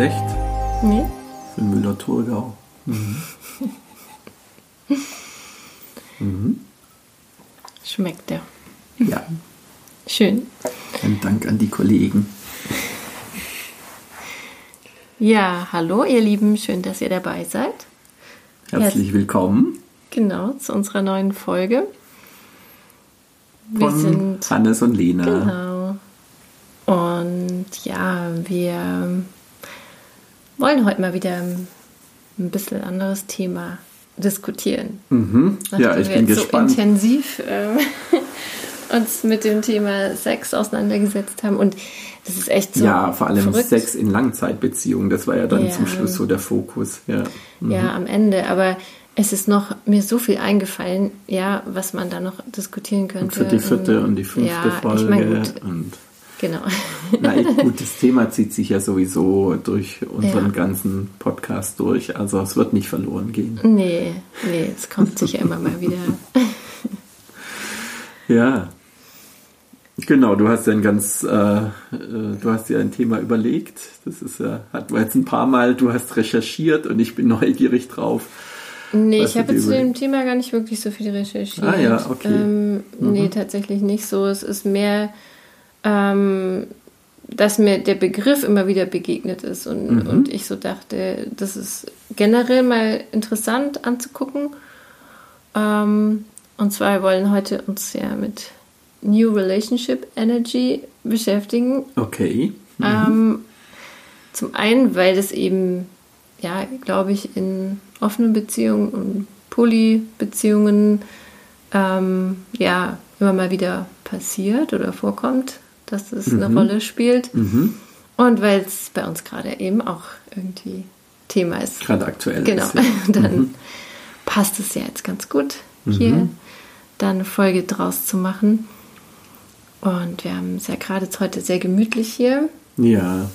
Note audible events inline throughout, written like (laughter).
schlecht. Nee? Für Müller-Thurgau. Mhm. (laughs) mhm. Schmeckt der. Ja. Schön. Ein Dank an die Kollegen. Ja, hallo ihr Lieben, schön, dass ihr dabei seid. Herzlich Herz willkommen. Genau, zu unserer neuen Folge. Wir Von sind Hannes und Lena. Genau. Und ja, wir wollen heute mal wieder ein bisschen anderes Thema diskutieren. Mhm. Ja, ich bin gespannt. so intensiv äh, (laughs) uns mit dem Thema Sex auseinandergesetzt haben und das ist echt so. Ja, vor allem verrückt. Sex in Langzeitbeziehungen, das war ja dann ja. zum Schluss so der Fokus. Ja. Mhm. ja, am Ende, aber es ist noch mir so viel eingefallen, ja, was man da noch diskutieren könnte. Und für die vierte und die fünfte ja, Folge. Ich mein, gut, und genau. (laughs) Na, gut, das Thema zieht sich ja sowieso durch unseren ja. ganzen Podcast durch. Also es wird nicht verloren gehen. Nee, nee, es kommt sicher immer mal wieder. (laughs) ja. Genau, du hast ja ein ganz, äh, äh, du hast ja ein Thema überlegt. Das ist ja, hatten wir jetzt ein paar Mal, du hast recherchiert und ich bin (laughs) neugierig drauf. Nee, ich habe zu dem Thema gar nicht wirklich so viel recherchiert. Ah ja, okay. Ähm, mhm. Nee, tatsächlich nicht so. Es ist mehr, ähm, dass mir der Begriff immer wieder begegnet ist und, mhm. und ich so dachte, das ist generell mal interessant anzugucken. Ähm, und zwar wir wollen heute uns ja mit New Relationship Energy beschäftigen. Okay. Mhm. Ähm, zum einen, weil das eben, ja, glaube ich, in offenen Beziehungen und Polybeziehungen ähm, ja immer mal wieder passiert oder vorkommt, dass es mhm. eine Rolle spielt. Mhm. Und weil es bei uns gerade eben auch irgendwie Thema ist. Gerade aktuell. Genau. Ist, ja. (laughs) Dann Mhm. passt es ja jetzt ganz gut, hier Mhm. dann eine Folge draus zu machen. Und wir haben es ja gerade jetzt heute sehr gemütlich hier. Ja.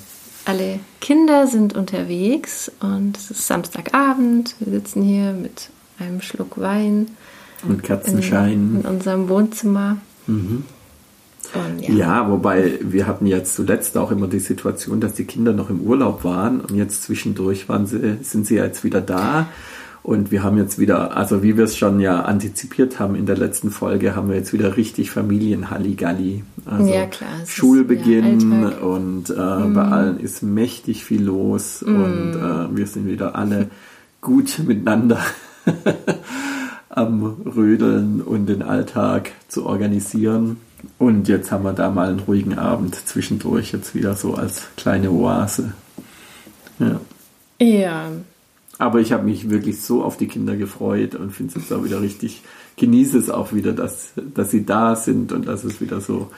Alle Kinder sind unterwegs und es ist Samstagabend. Wir sitzen hier mit einem Schluck Wein Und in, Kerzenschein. in unserem Wohnzimmer. Mhm. Ja, Ja, wobei wir hatten jetzt zuletzt auch immer die Situation, dass die Kinder noch im Urlaub waren und jetzt zwischendurch waren sie, sind sie jetzt wieder da. Und wir haben jetzt wieder, also wie wir es schon ja antizipiert haben in der letzten Folge, haben wir jetzt wieder richtig Familienhalligalli. Also Ja, klar, es ist, Schulbeginn ja, und äh, bei allen ist mächtig viel los und äh, wir sind wieder alle gut (laughs) miteinander am Rödeln und den Alltag zu organisieren. Und jetzt haben wir da mal einen ruhigen Abend zwischendurch, jetzt wieder so als kleine Oase. Ja. ja, Aber ich habe mich wirklich so auf die Kinder gefreut und finde es jetzt auch wieder richtig, genieße es auch wieder, dass, dass sie da sind und dass es wieder so.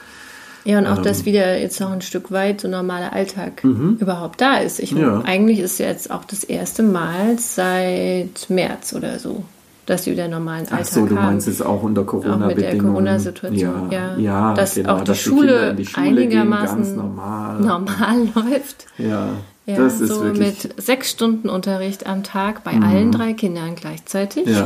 Ja, und auch, Ähm. dass wieder jetzt noch ein Stück weit so normaler Alltag überhaupt da ist. Ich, Mhm. Ja. Eigentlich ist jetzt auch das erste Mal seit März oder so, dass wir wieder normalen Alltag Ach so, du haben. meinst es auch unter auch mit Corona-Bedingungen. der Corona-Situation, ja, ja, ja, dass genau, auch die dass Schule, in die Schule gehen, einigermaßen ganz normal. normal (laughs) läuft. Ja, Ja, das ist so wirklich. mit sechs Stunden Unterricht am Tag bei Mhm. allen drei Kindern gleichzeitig. (laughs)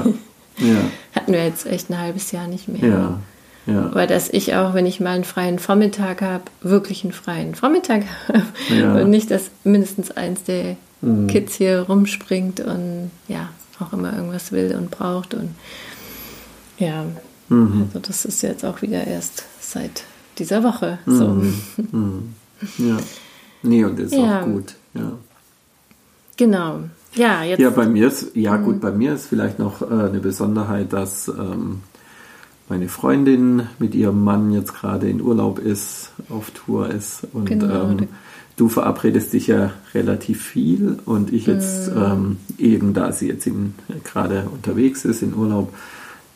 Ja, Hatten wir jetzt echt ein halbes Jahr nicht mehr. ja, ja. Aber dass ich auch, wenn ich mal einen freien Vormittag habe, wirklich einen freien Vormittag (laughs) habe. Und nicht, dass mindestens eins der Mhm. Kids hier rumspringt und ja, auch immer irgendwas will und braucht. Und ja, Mhm. also das ist jetzt auch wieder erst seit dieser Woche so. Mhm. Ja. Nee, und ist Ja. auch gut. Ja. Genau. Ja, jetzt. Ja, bei mir ist, ja Mhm. gut, bei mir ist vielleicht noch äh, eine Besonderheit, dass ähm, meine Freundin mit ihrem Mann jetzt gerade in Urlaub ist, auf Tour ist und Genau, ähm, du verabredest dich ja relativ viel und ich jetzt Mhm. ähm, eben, da sie jetzt in, gerade unterwegs ist in Urlaub,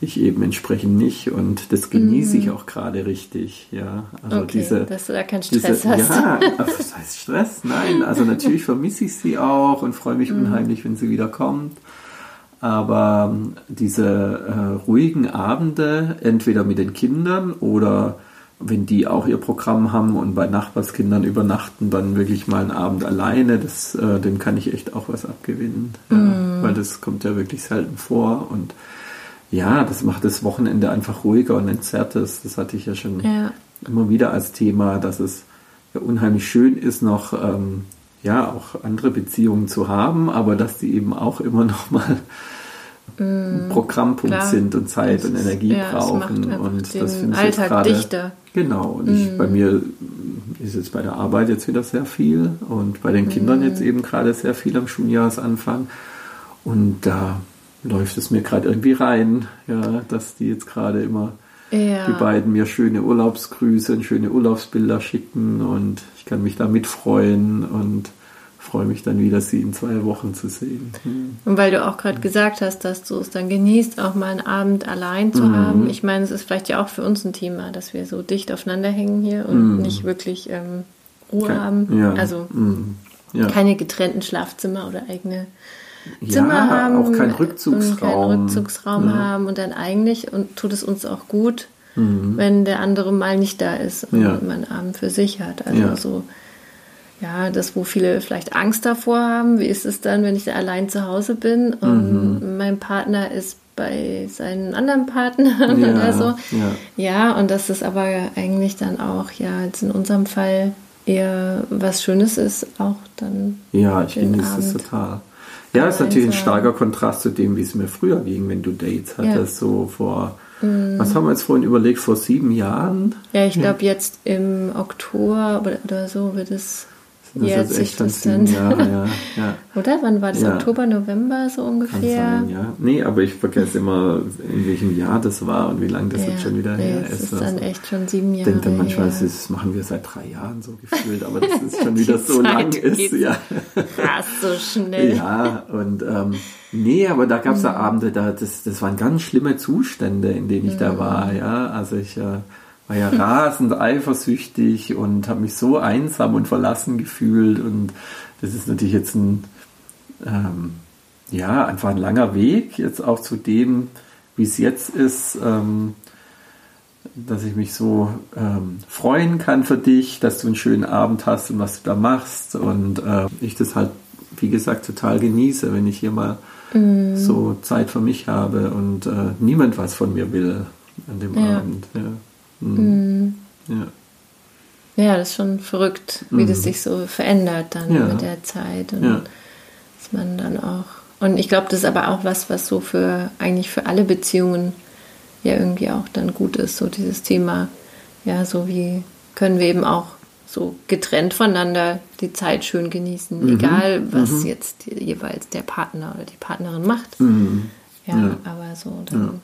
ich eben entsprechend nicht und das genieße ich auch gerade richtig, ja. Also Mhm. okay, diese, dass du da keinen Stress diese, hast. Ja, was heißt Stress? Nein, also natürlich vermisse ich sie auch und freue Mhm. mich unheimlich, wenn sie wieder kommt. Aber ähm, diese äh, ruhigen Abende, entweder mit den Kindern oder wenn die auch ihr Programm haben und bei Nachbarskindern übernachten, dann wirklich mal einen Abend alleine, das, äh, dem kann ich echt auch was abgewinnen. Ja, weil das kommt ja wirklich selten vor und ja, das macht das Wochenende einfach ruhiger und entzerrtes. Das hatte ich ja schon Ja. immer wieder als Thema, dass es ja unheimlich schön ist, noch ähm, ja auch andere Beziehungen zu haben, aber dass die eben auch immer noch mal ein Programmpunkt klar. sind und Zeit Das und ist- Energie ja, es brauchen. einfach Und das finde ich jetzt Alltag gerade. dichter. Genau, und ich, bei mir ist jetzt bei der Arbeit jetzt wieder sehr viel und bei den Kindern jetzt eben gerade sehr viel am Schuljahresanfang. Und da läuft es mir gerade irgendwie rein, ja, dass die jetzt gerade immer Ja. die beiden mir schöne Urlaubsgrüße und schöne Urlaubsbilder schicken und ich kann mich da mitfreuen und freue mich dann wieder, sie in zwei Wochen zu sehen. Hm. Und weil du auch gerade gesagt hast, dass du es dann genießt, auch mal einen Abend allein zu Mhm. haben. Ich meine, es ist vielleicht ja auch für uns ein Thema, dass wir so dicht aufeinander hängen hier und nicht wirklich ähm, Ruhe Kein- haben. Ja, Also hm, ja. keine getrennten Schlafzimmer oder eigene Ja, Zimmer haben. auch kein Und Rückzugsraum. keinen Rückzugsraum Ja. haben. Und dann eigentlich und tut es uns auch gut, wenn der andere mal nicht da ist und. Ja. man einen Abend für sich hat. Also Ja. so, ja, das, wo viele vielleicht Angst davor haben, wie ist es dann, wenn ich da allein zu Hause bin und Mhm. mein Partner ist bei seinen anderen Partnern Ja, oder so. ja. Ja, und dass es aber eigentlich dann auch, ja, jetzt in unserem Fall eher was Schönes ist, auch dann Ja, ich genieße es Abend total. Ja, ist natürlich ein starker Kontrast zu dem, wie es mir früher ging, wenn du Dates hattest, so vor, was haben wir jetzt vorhin überlegt, vor sieben Jahren? Ja, ich glaube jetzt im Oktober oder so wird es Das ist jährt jetzt echt schon das dann. Jahre, ja. (laughs) ja. Oder? Wann war das? Ja. Oktober, November so Kann ungefähr? sein, ja. Nee, aber ich vergesse immer, in welchem Jahr das war und wie lange das jetzt schon wieder nee, her es ist. ist dann echt schon sieben ich Jahre denke dann manchmal, das machen wir seit drei Jahren so (laughs) gefühlt, aber das ist schon wieder so Zeit lang ist. Ja. Krass, so schnell. Ja, und ähm, nee, aber da gab es Mhm. ja Abende, da, das, das waren ganz schlimme Zustände, in denen ich da Mhm. war, ja. Also ich äh, war ja rasend eifersüchtig und habe mich so einsam und verlassen gefühlt und das ist natürlich jetzt ein ähm, ja, einfach ein langer Weg, jetzt auch zu dem, wie es jetzt ist, ähm, dass ich mich so ähm, freuen kann für dich, dass du einen schönen Abend hast und was du da machst und äh, ich das halt, wie gesagt, total genieße, wenn ich hier mal Mhm. so Zeit für mich habe und äh, niemand was von mir will an dem Ja. Abend. Ja. Mhm. ja. Ja, das ist schon verrückt, wie das sich so verändert dann Ja. mit der Zeit und Ja. dass man dann auch und ich glaube, das ist aber auch was, was so für eigentlich für alle Beziehungen ja irgendwie auch dann gut ist, so dieses Thema, ja, so wie können wir eben auch so getrennt voneinander die Zeit schön genießen, Mhm. egal was jetzt jeweils der Partner oder die Partnerin macht. Mhm. Ja, Ja. aber so dann.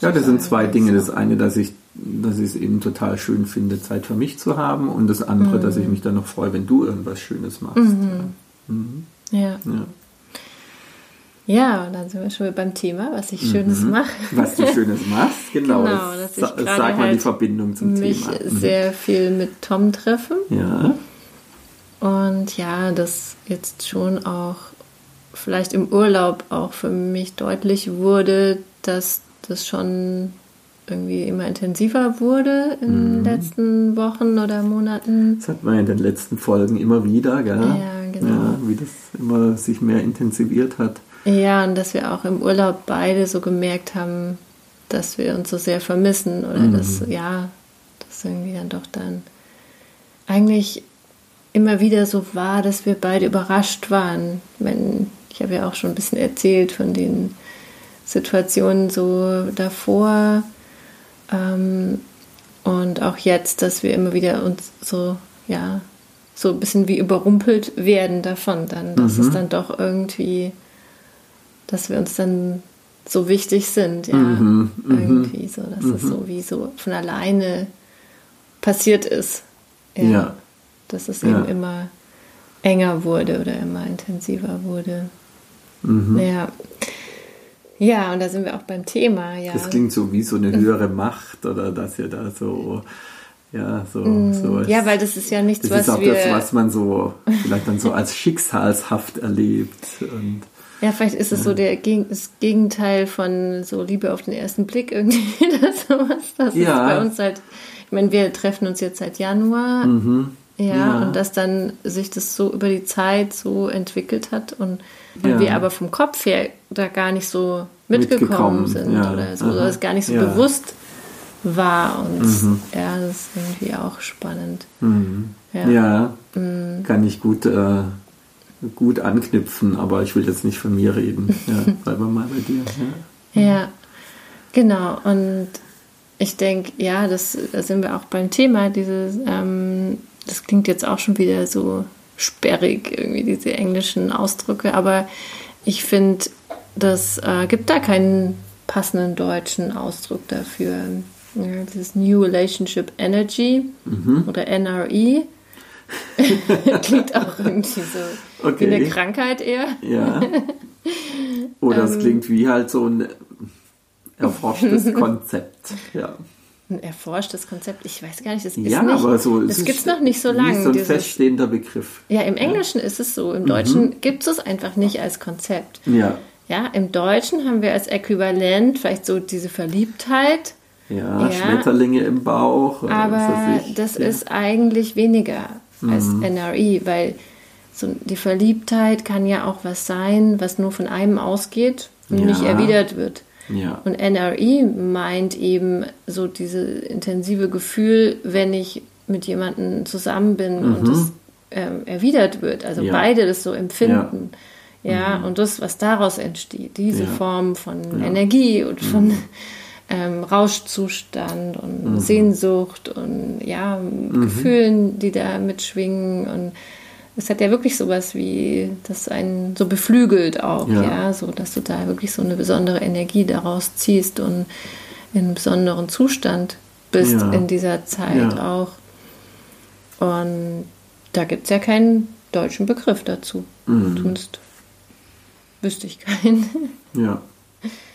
Ja, das sind zwei Dinge. so. Das eine, dass ich, dass ich es eben total schön finde, Zeit für mich zu haben, und das andere, dass ich Mhm. mich dann noch freue, wenn du irgendwas Schönes machst. Ja. Ja. ja, und dann sind wir schon wieder beim Thema, was ich Schönes mache. Was du Schönes (laughs) machst, genau. Genau, dass ich sag mal die halt Verbindung zum mich Thema. Mhm. sehr viel mit Tom treffe. Ja. Und ja, das jetzt schon auch vielleicht im Urlaub auch für mich deutlich wurde, dass das schon irgendwie immer intensiver wurde in Mhm. den letzten Wochen oder Monaten. Das hat man in den letzten Folgen immer wieder, gell? Ja, genau. Ja, wie das immer sich mehr intensiviert hat. Ja, und dass wir auch im Urlaub beide so gemerkt haben, dass wir uns so sehr vermissen oder Mhm. dass, ja, das irgendwie dann doch dann eigentlich immer wieder so war, dass wir beide überrascht waren. Wenn, ich habe ja auch schon ein bisschen erzählt von den Situationen so davor ähm, und auch jetzt, dass wir immer wieder uns so, ja, so ein bisschen wie überrumpelt werden davon dann, dass es dann doch irgendwie, dass wir uns dann so wichtig sind, ja, Mhm, irgendwie so, dass es so wie so von alleine passiert ist. Ja. Dass es Ja. eben immer enger wurde oder immer intensiver wurde. Mhm. Ja. Ja, und da sind wir auch beim Thema, ja. Das klingt so wie so eine höhere Macht oder dass ihr da so, ja, so, so ja, weil das ist ja nichts, das ist was auch wir. das, was man so vielleicht dann so als schicksalshaft erlebt. Und Ja, vielleicht ist es so der das Gegenteil von so Liebe auf den ersten Blick irgendwie (laughs) oder sowas. Das Ja. ist bei uns halt, ich meine, wir treffen uns jetzt seit Januar. Ja, Ja. und dass dann sich das so über die Zeit so entwickelt hat und, und Ja. wir aber vom Kopf her da gar nicht so mitgekommen, Mitgekommen, sind ja. oder so, Aha. oder es gar nicht so bewusst war und ja, das ist irgendwie auch spannend. Ja. ja, kann ich gut äh, gut anknüpfen, aber ich will jetzt nicht von mir reden. Ja, (laughs) bleiben wir mal bei dir. Ja, ja genau. Und ich denke, ja, das, da sind wir auch beim Thema. Dieses, ähm, das klingt jetzt auch schon wieder so sperrig, irgendwie diese englischen Ausdrücke, aber ich finde, das äh, gibt da keinen passenden deutschen Ausdruck dafür. Ja, dieses New Relationship Energy mhm. oder NRE. (laughs) klingt auch irgendwie so okay. wie eine Krankheit eher. Ja. Oder es ähm, klingt wie halt so ein erforschtes Konzept. Ja. Ein erforschtes Konzept, ich weiß gar nicht, das ist ja, nicht, aber so, das gibt es noch nicht so lange. so ein dieses, feststehender Begriff. Ja, im Englischen ja. ist es so, im Deutschen mhm. gibt es es einfach nicht als Konzept. Ja. Ja, im Deutschen haben wir als Äquivalent vielleicht so diese Verliebtheit. Ja, ja. Schmetterlinge im Bauch. Aber das ja. ist eigentlich weniger als mhm. NRE, weil so die Verliebtheit kann ja auch was sein, was nur von einem ausgeht und nicht erwidert wird. Ja. Und NRE meint eben so dieses intensive Gefühl, wenn ich mit jemandem zusammen bin mhm. und es ähm, erwidert wird. Also ja. beide das so empfinden. Ja, ja mhm. und das, was daraus entsteht, diese Form von Energie und von mhm. (laughs) ähm, Rauschzustand und mhm. Sehnsucht und ja, mhm. Gefühlen, die da mitschwingen und es hat ja wirklich sowas wie, das einen so beflügelt auch, ja. ja, so dass du da wirklich so eine besondere Energie daraus ziehst und in einem besonderen Zustand bist ja. in dieser Zeit ja. auch. Und da gibt es ja keinen deutschen Begriff dazu. Mhm. Zumindest wüsste ich keinen. Ja. (laughs)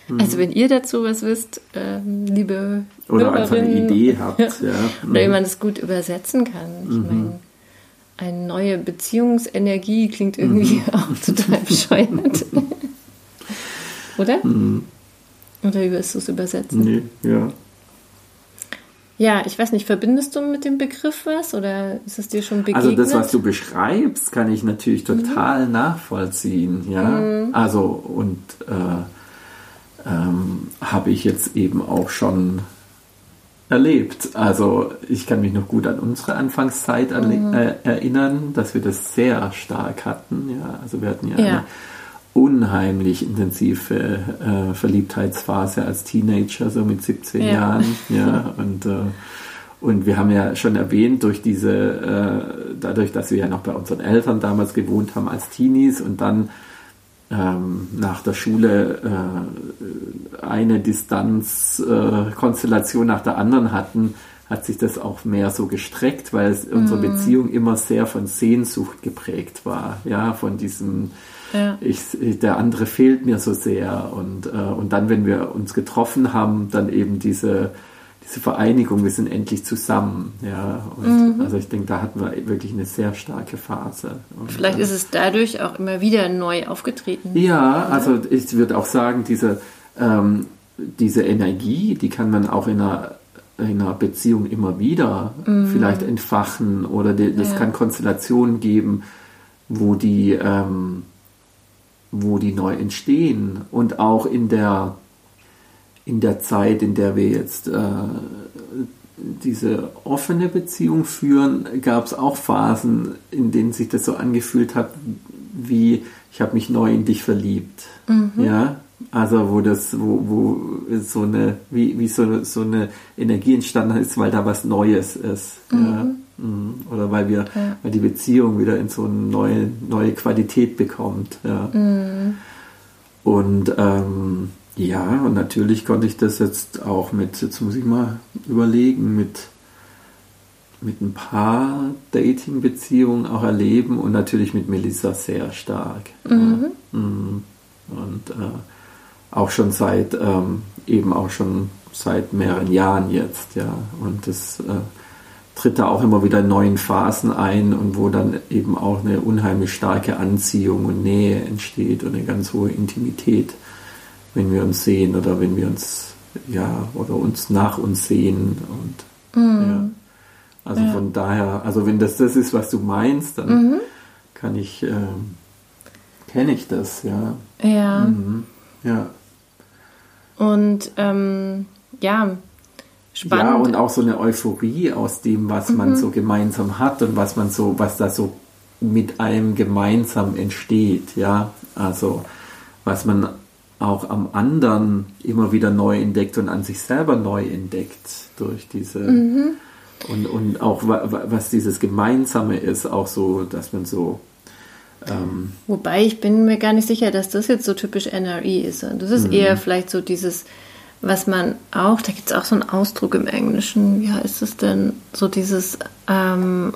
Mhm. Also wenn ihr dazu was wisst, ähm, liebe Oder einfach eine Idee habt, (laughs) ja. Oder wie mhm. man das gut übersetzen kann. Ich mhm. meine, eine neue Beziehungsenergie klingt irgendwie mhm. (laughs) auch total (laughs) bescheuert. (laughs) Oder? Mhm. Oder wie wirst du es übersetzen? Nee, ja. Ja, ich weiß nicht, verbindest du mit dem Begriff was oder ist es dir schon begegnet? Also das, was du beschreibst, kann ich natürlich mhm. total mhm. nachvollziehen, ja. Mhm. Also und äh, ähm, habe ich jetzt eben auch schon erlebt. Also ich kann mich noch gut an unsere Anfangszeit mhm. äh, erinnern, dass wir das sehr stark hatten. Ja, also wir hatten ja, ja. eine unheimlich intensive äh, Verliebtheitsphase als Teenager, so mit 17 ja. Jahren. Ja, (laughs) und, äh, und wir haben ja schon erwähnt, durch diese, äh, dadurch, dass wir ja noch bei unseren Eltern damals gewohnt haben als Teenies und dann ähm, nach der Schule äh, eine Distanzkonstellation äh, nach der anderen hatten, hat sich das auch mehr so gestreckt, weil es, unsere mhm. Beziehung immer sehr von Sehnsucht geprägt war, ja, von diesem ja. ich, der andere fehlt mir so sehr und, äh, und dann, wenn wir uns getroffen haben, dann eben diese diese Vereinigung, wir sind endlich zusammen. Ja, und mhm. also ich denke, da hatten wir wirklich eine sehr starke Phase. Und Vielleicht ist es dadurch auch immer wieder neu aufgetreten. Ja, oder? also ich würde auch sagen, diese, ähm, diese Energie, die kann man auch in einer, in einer Beziehung immer wieder mhm. vielleicht entfachen oder das ja. kann Konstellationen geben, wo die, ähm, wo die neu entstehen und auch in der in der Zeit, in der wir jetzt äh, diese offene Beziehung führen, gab es auch Phasen, in denen sich das so angefühlt hat, wie ich habe mich neu in dich verliebt. Mhm. Ja, also wo das, wo, wo so eine, wie, wie so, so eine Energie entstanden ist, weil da was Neues ist. Mhm. Ja. Mhm. Oder weil wir, ja. weil die Beziehung wieder in so eine neue, neue Qualität bekommt. Ja. Mhm. Und ähm, ja, und natürlich konnte ich das jetzt auch mit, jetzt muss ich mal überlegen, mit, mit ein paar Dating-Beziehungen auch erleben und natürlich mit Melissa sehr stark. Mhm. Ja. Mhm. Und äh, auch schon seit, ähm, eben auch schon seit mehreren Jahren jetzt, ja. Und das äh, tritt da auch immer wieder in neuen Phasen ein und wo dann eben auch eine unheimlich starke Anziehung und Nähe entsteht und eine ganz hohe Intimität wenn wir uns sehen oder wenn wir uns, ja, oder uns nach uns sehen und mhm. ja. Also ja. von daher, also wenn das das ist, was du meinst, dann mhm. kann ich, äh, kenne ich das, ja. Ja. Mhm. Ja. Und ähm, ja, spannend. Ja, und auch so eine Euphorie aus dem, was man mhm. so gemeinsam hat und was man so, was da so mit einem gemeinsam entsteht, ja, also was man auch am anderen immer wieder neu entdeckt und an sich selber neu entdeckt durch diese mhm. und, und auch was dieses Gemeinsame ist, auch so, dass man so ähm Wobei ich bin mir gar nicht sicher, dass das jetzt so typisch NRE ist. Das ist mhm. eher vielleicht so dieses, was man auch, da gibt es auch so einen Ausdruck im Englischen, wie heißt es denn? So dieses ähm,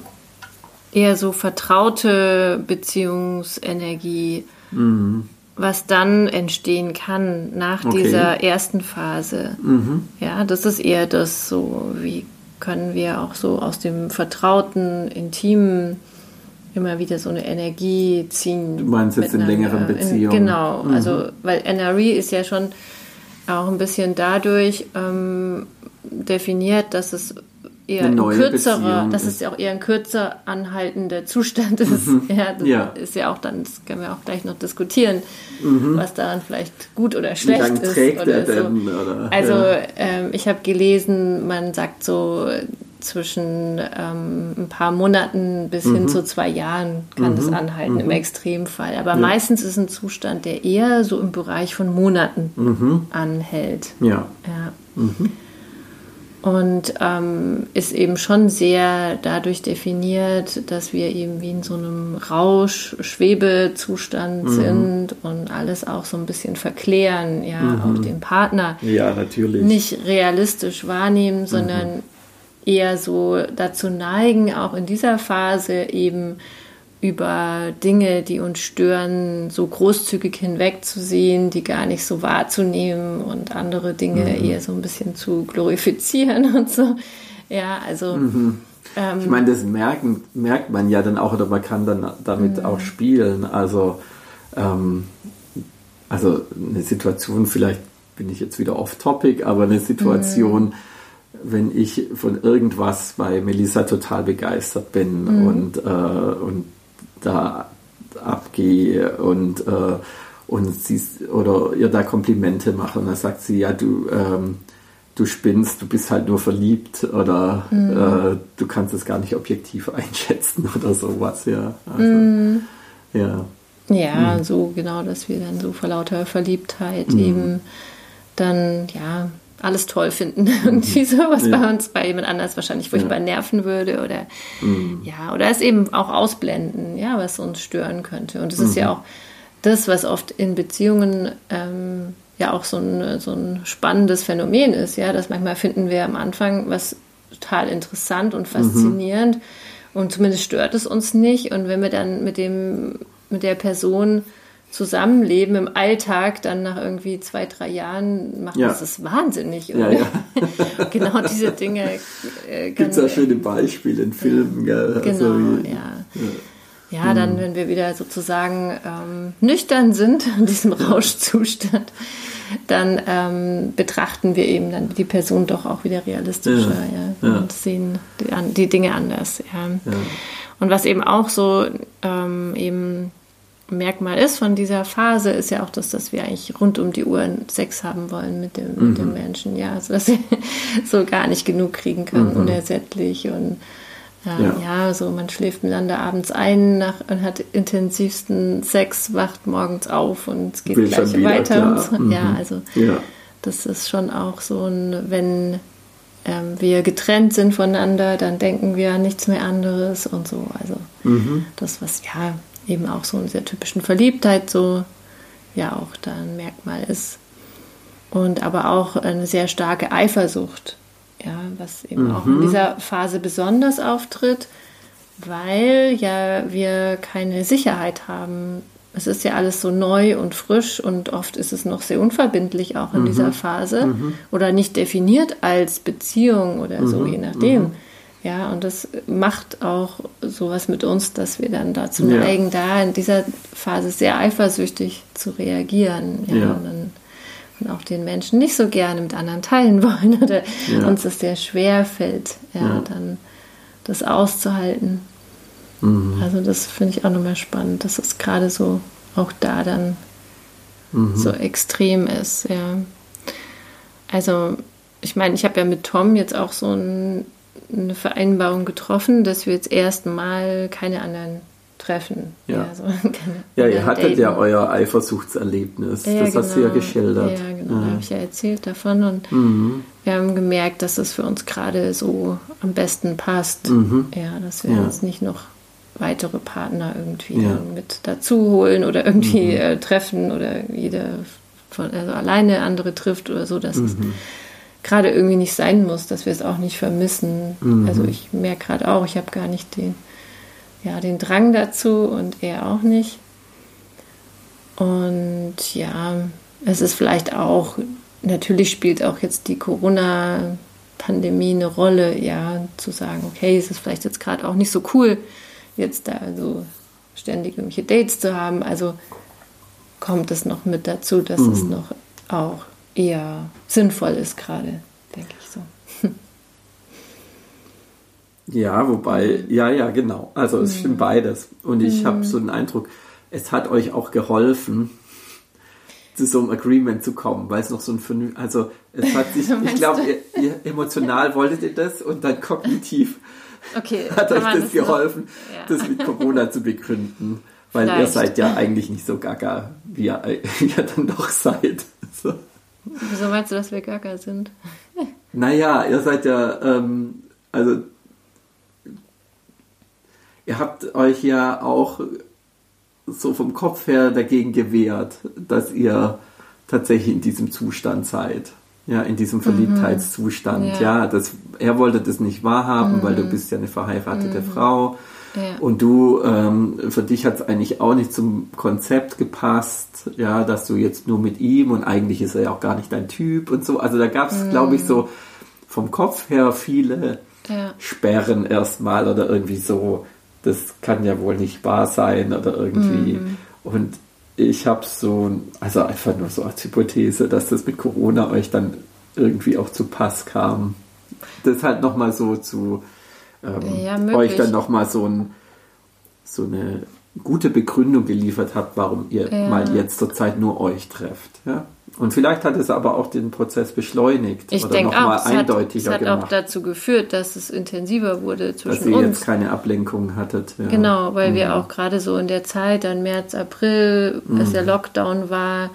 eher so vertraute Beziehungsenergie. Mhm was dann entstehen kann nach okay. dieser ersten Phase. Mhm. Ja, das ist eher das so, wie können wir auch so aus dem vertrauten, intimen immer wieder so eine Energie ziehen. Du meinst jetzt in längeren Beziehungen? genau, mhm. also weil NRE ist ja schon auch ein bisschen dadurch ähm, definiert, dass es eher ein kürzerer, dass es ja auch eher ein kürzer anhaltender Zustand ist. Mhm. (laughs) Ja, das ja. ist ja auch dann, das können wir auch gleich noch diskutieren, mhm. was daran vielleicht gut oder schlecht ist. Trägt oder so. Denn, oder? Also ja. ähm, ich habe gelesen, man sagt so zwischen ähm, ein paar Monaten bis mhm. hin zu zwei Jahren kann das mhm. anhalten im mhm. Extremfall. Aber meistens ist ein Zustand, der eher so im Bereich von Monaten mhm. anhält. Ja. ja und ähm, ist eben schon sehr dadurch definiert, dass wir eben wie in so einem Rausch-Schwebezustand mhm. sind und alles auch so ein bisschen verklären, ja, mhm. auch den Partner ja, natürlich. nicht realistisch wahrnehmen, sondern mhm. eher so dazu neigen, auch in dieser Phase eben über Dinge, die uns stören, so großzügig hinwegzusehen, die gar nicht so wahrzunehmen und andere Dinge mhm. eher so ein bisschen zu glorifizieren (laughs) und so. Ja, also. Mhm. Ähm, ich meine, das merken, merkt man ja dann auch oder man kann dann damit mhm. auch spielen. Also, ähm, also eine Situation, vielleicht bin ich jetzt wieder off-topic, aber eine Situation, mhm. wenn ich von irgendwas bei Melissa total begeistert bin mhm. und, äh, und da abgehe und, äh, und sie oder ihr da Komplimente mache. Und dann sagt sie, ja, du, ähm, du spinnst, du bist halt nur verliebt oder mhm. äh, du kannst es gar nicht objektiv (laughs) einschätzen oder sowas, ja. Also, mhm. ja. Ja, mhm. so genau, dass wir dann so vor lauter Verliebtheit mhm. eben dann, ja, alles toll finden. (laughs) Irgendwie so, was ja. bei uns bei jemand anders wahrscheinlich furchtbar ja. nerven würde oder mhm. ja, oder es eben auch ausblenden, ja, was uns stören könnte. Und es ist ja mhm. auch das, was oft in Beziehungen ähm, ja auch so ein, so ein spannendes Phänomen ist, ja, dass manchmal finden wir am Anfang was total interessant und faszinierend mhm. und zumindest stört es uns nicht. Und wenn wir dann mit dem, mit der Person Zusammenleben im Alltag dann nach irgendwie zwei, drei Jahren macht ja. das wahnsinnig. Ja, ja. (laughs) genau diese Dinge. Äh, Gibt es ja schöne Beispiele in Filmen. Gell? Genau, also, ja. Ja, dann, mhm. wenn wir wieder sozusagen ähm, nüchtern sind in diesem Rauschzustand, dann ähm, betrachten wir eben dann die Person doch auch wieder realistischer ja, ja, und sehen die, die, Dinge anders. Ja. Und was eben auch so ähm, eben Merkmal ist von dieser Phase, ist ja auch das, dass wir eigentlich rund um die Uhr Sex haben wollen mit dem, mhm. mit dem mhm. Menschen. Ja, also dass wir (laughs) so gar nicht genug kriegen können, mhm. unersättlich. Und äh, ja. ja. so man schläft miteinander abends ein nach, und hat intensivsten Sex, wacht morgens auf und es geht Will gleich weiter. So. Mhm. Ja, also ja. das ist schon auch so ein, wenn ähm, wir getrennt sind voneinander, dann denken wir an nichts mehr anderes und so. Also mhm. das, was ja eben auch so in dieser typischen Verliebtheit so ja auch da ein Merkmal ist. Und aber auch eine sehr starke Eifersucht, ja, was eben mhm. auch in dieser Phase besonders auftritt, weil ja wir keine Sicherheit haben. Es ist ja alles so neu und frisch und oft ist es noch sehr unverbindlich auch in mhm. dieser Phase mhm. oder nicht definiert als Beziehung oder so, mhm. je nachdem. Ja, und das macht auch sowas mit uns, dass wir dann dazu neigen, ja. da in dieser Phase sehr eifersüchtig zu reagieren. Ja, ja. Und, dann, und auch den Menschen nicht so gerne mit anderen teilen (laughs) wollen oder ja. uns das sehr schwer fällt, ja, dann das auszuhalten. Mhm. Also das finde ich auch nochmal spannend, dass es gerade so auch da dann mhm. so extrem ist, ja. Also ich meine, ich habe ja mit Tom jetzt auch so ein eine Vereinbarung getroffen, dass wir jetzt erstmal keine anderen treffen. Ja, so, (laughs) ja ihr hattet daten. ja euer Eifersuchtserlebnis. Ja, das genau. hast du ja geschildert. Ja, genau, da habe ich ja erzählt davon. Und mhm. wir haben gemerkt, dass es für uns gerade so am besten passt. Mhm. Ja, dass wir uns nicht noch weitere Partner irgendwie mit dazu holen oder irgendwie Mhm. äh, treffen oder jeder von, also alleine andere trifft oder so, dass es Mhm. Gerade irgendwie nicht sein muss, dass wir es auch nicht vermissen. Mhm. Also ich merke gerade auch, ich habe gar nicht den, ja, den Drang dazu und er auch nicht. Und ja, es ist vielleicht auch, natürlich spielt auch jetzt die Corona-Pandemie eine Rolle, ja, zu sagen, okay, es ist vielleicht jetzt gerade auch nicht so cool, jetzt da so ständig irgendwelche Dates zu haben. Also kommt es noch mit dazu, dass es Mhm. noch auch eher sinnvoll ist gerade, denke ich so. (laughs) Ja, wobei, ja, ja, genau. Also es Mhm. stimmt beides. Und ich habe so den Eindruck, es hat euch auch geholfen, zu so einem Agreement zu kommen, weil es noch so ein Vernü also es hat sich, (laughs) ich glaube, ihr, ihr emotional wolltet ihr das und dann kognitiv (laughs) Okay, hat euch das geholfen, ja. das mit Corona zu begründen. Weil ihr Vielleicht. seid ja eigentlich nicht so gaga, wie ihr, wie ihr dann doch seid. So. Wieso meinst du, dass wir Gaga sind? (laughs) Naja, ihr seid ja, ähm, also ihr habt euch ja auch so vom Kopf her dagegen gewehrt, dass ihr tatsächlich in diesem Zustand seid. Ja, in diesem Verliebtheitszustand. Ja. Ja, das, er wollte das nicht wahrhaben, weil du bist ja eine verheiratete Frau. Ja. Und du, ähm, für dich hat es eigentlich auch nicht zum Konzept gepasst, ja, dass du jetzt nur mit ihm und eigentlich ist er ja auch gar nicht dein Typ und so. Also da gab es, glaube ich, so vom Kopf her viele Ja. Sperren erstmal oder irgendwie so, das kann ja wohl nicht wahr sein oder irgendwie. Und ich habe so, also einfach nur so als Hypothese, dass das mit Corona euch dann irgendwie auch zu Pass kam. Das halt nochmal so zu ähm, Ja, möglich. euch dann nochmal so, ein, so eine gute Begründung geliefert habt, warum ihr Ja. mal jetzt zur Zeit nur euch trefft. Ja? Und vielleicht hat es aber auch den Prozess beschleunigt Ich oder denke auch, nochmal es hat, es eindeutiger hat auch dazu geführt, dass es intensiver wurde dass zwischen ihr uns. jetzt keine Ablenkung hattet. Ja. Genau, weil wir auch gerade so in der Zeit, dann März, April, als der Lockdown war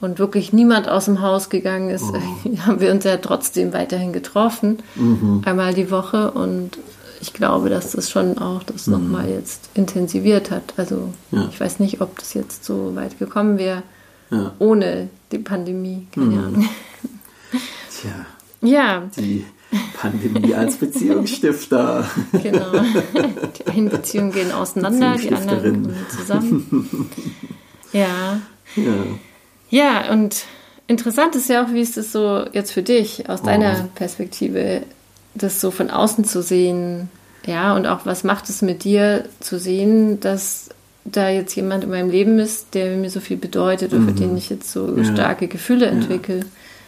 und wirklich niemand aus dem Haus gegangen ist, (laughs) haben wir uns ja trotzdem weiterhin getroffen, einmal die Woche und ich glaube, dass das schon auch das nochmal jetzt intensiviert hat. Also Ja. ich weiß nicht, ob das jetzt so weit gekommen wäre Ja. ohne die Pandemie. Keine Ahnung. Tja, Ja, die Pandemie als Beziehungsstifter. (laughs) genau. Die einen Beziehungen gehen auseinander, die anderen kommen zusammen. Ja, Ja. Ja, und interessant ist ja auch, wie ist es so jetzt für dich aus deiner Perspektive, das so von außen zu sehen, ja, und auch was macht es mit dir zu sehen, dass da jetzt jemand in meinem Leben ist, der mir so viel bedeutet und für den ich jetzt so Ja. starke Gefühle entwickle,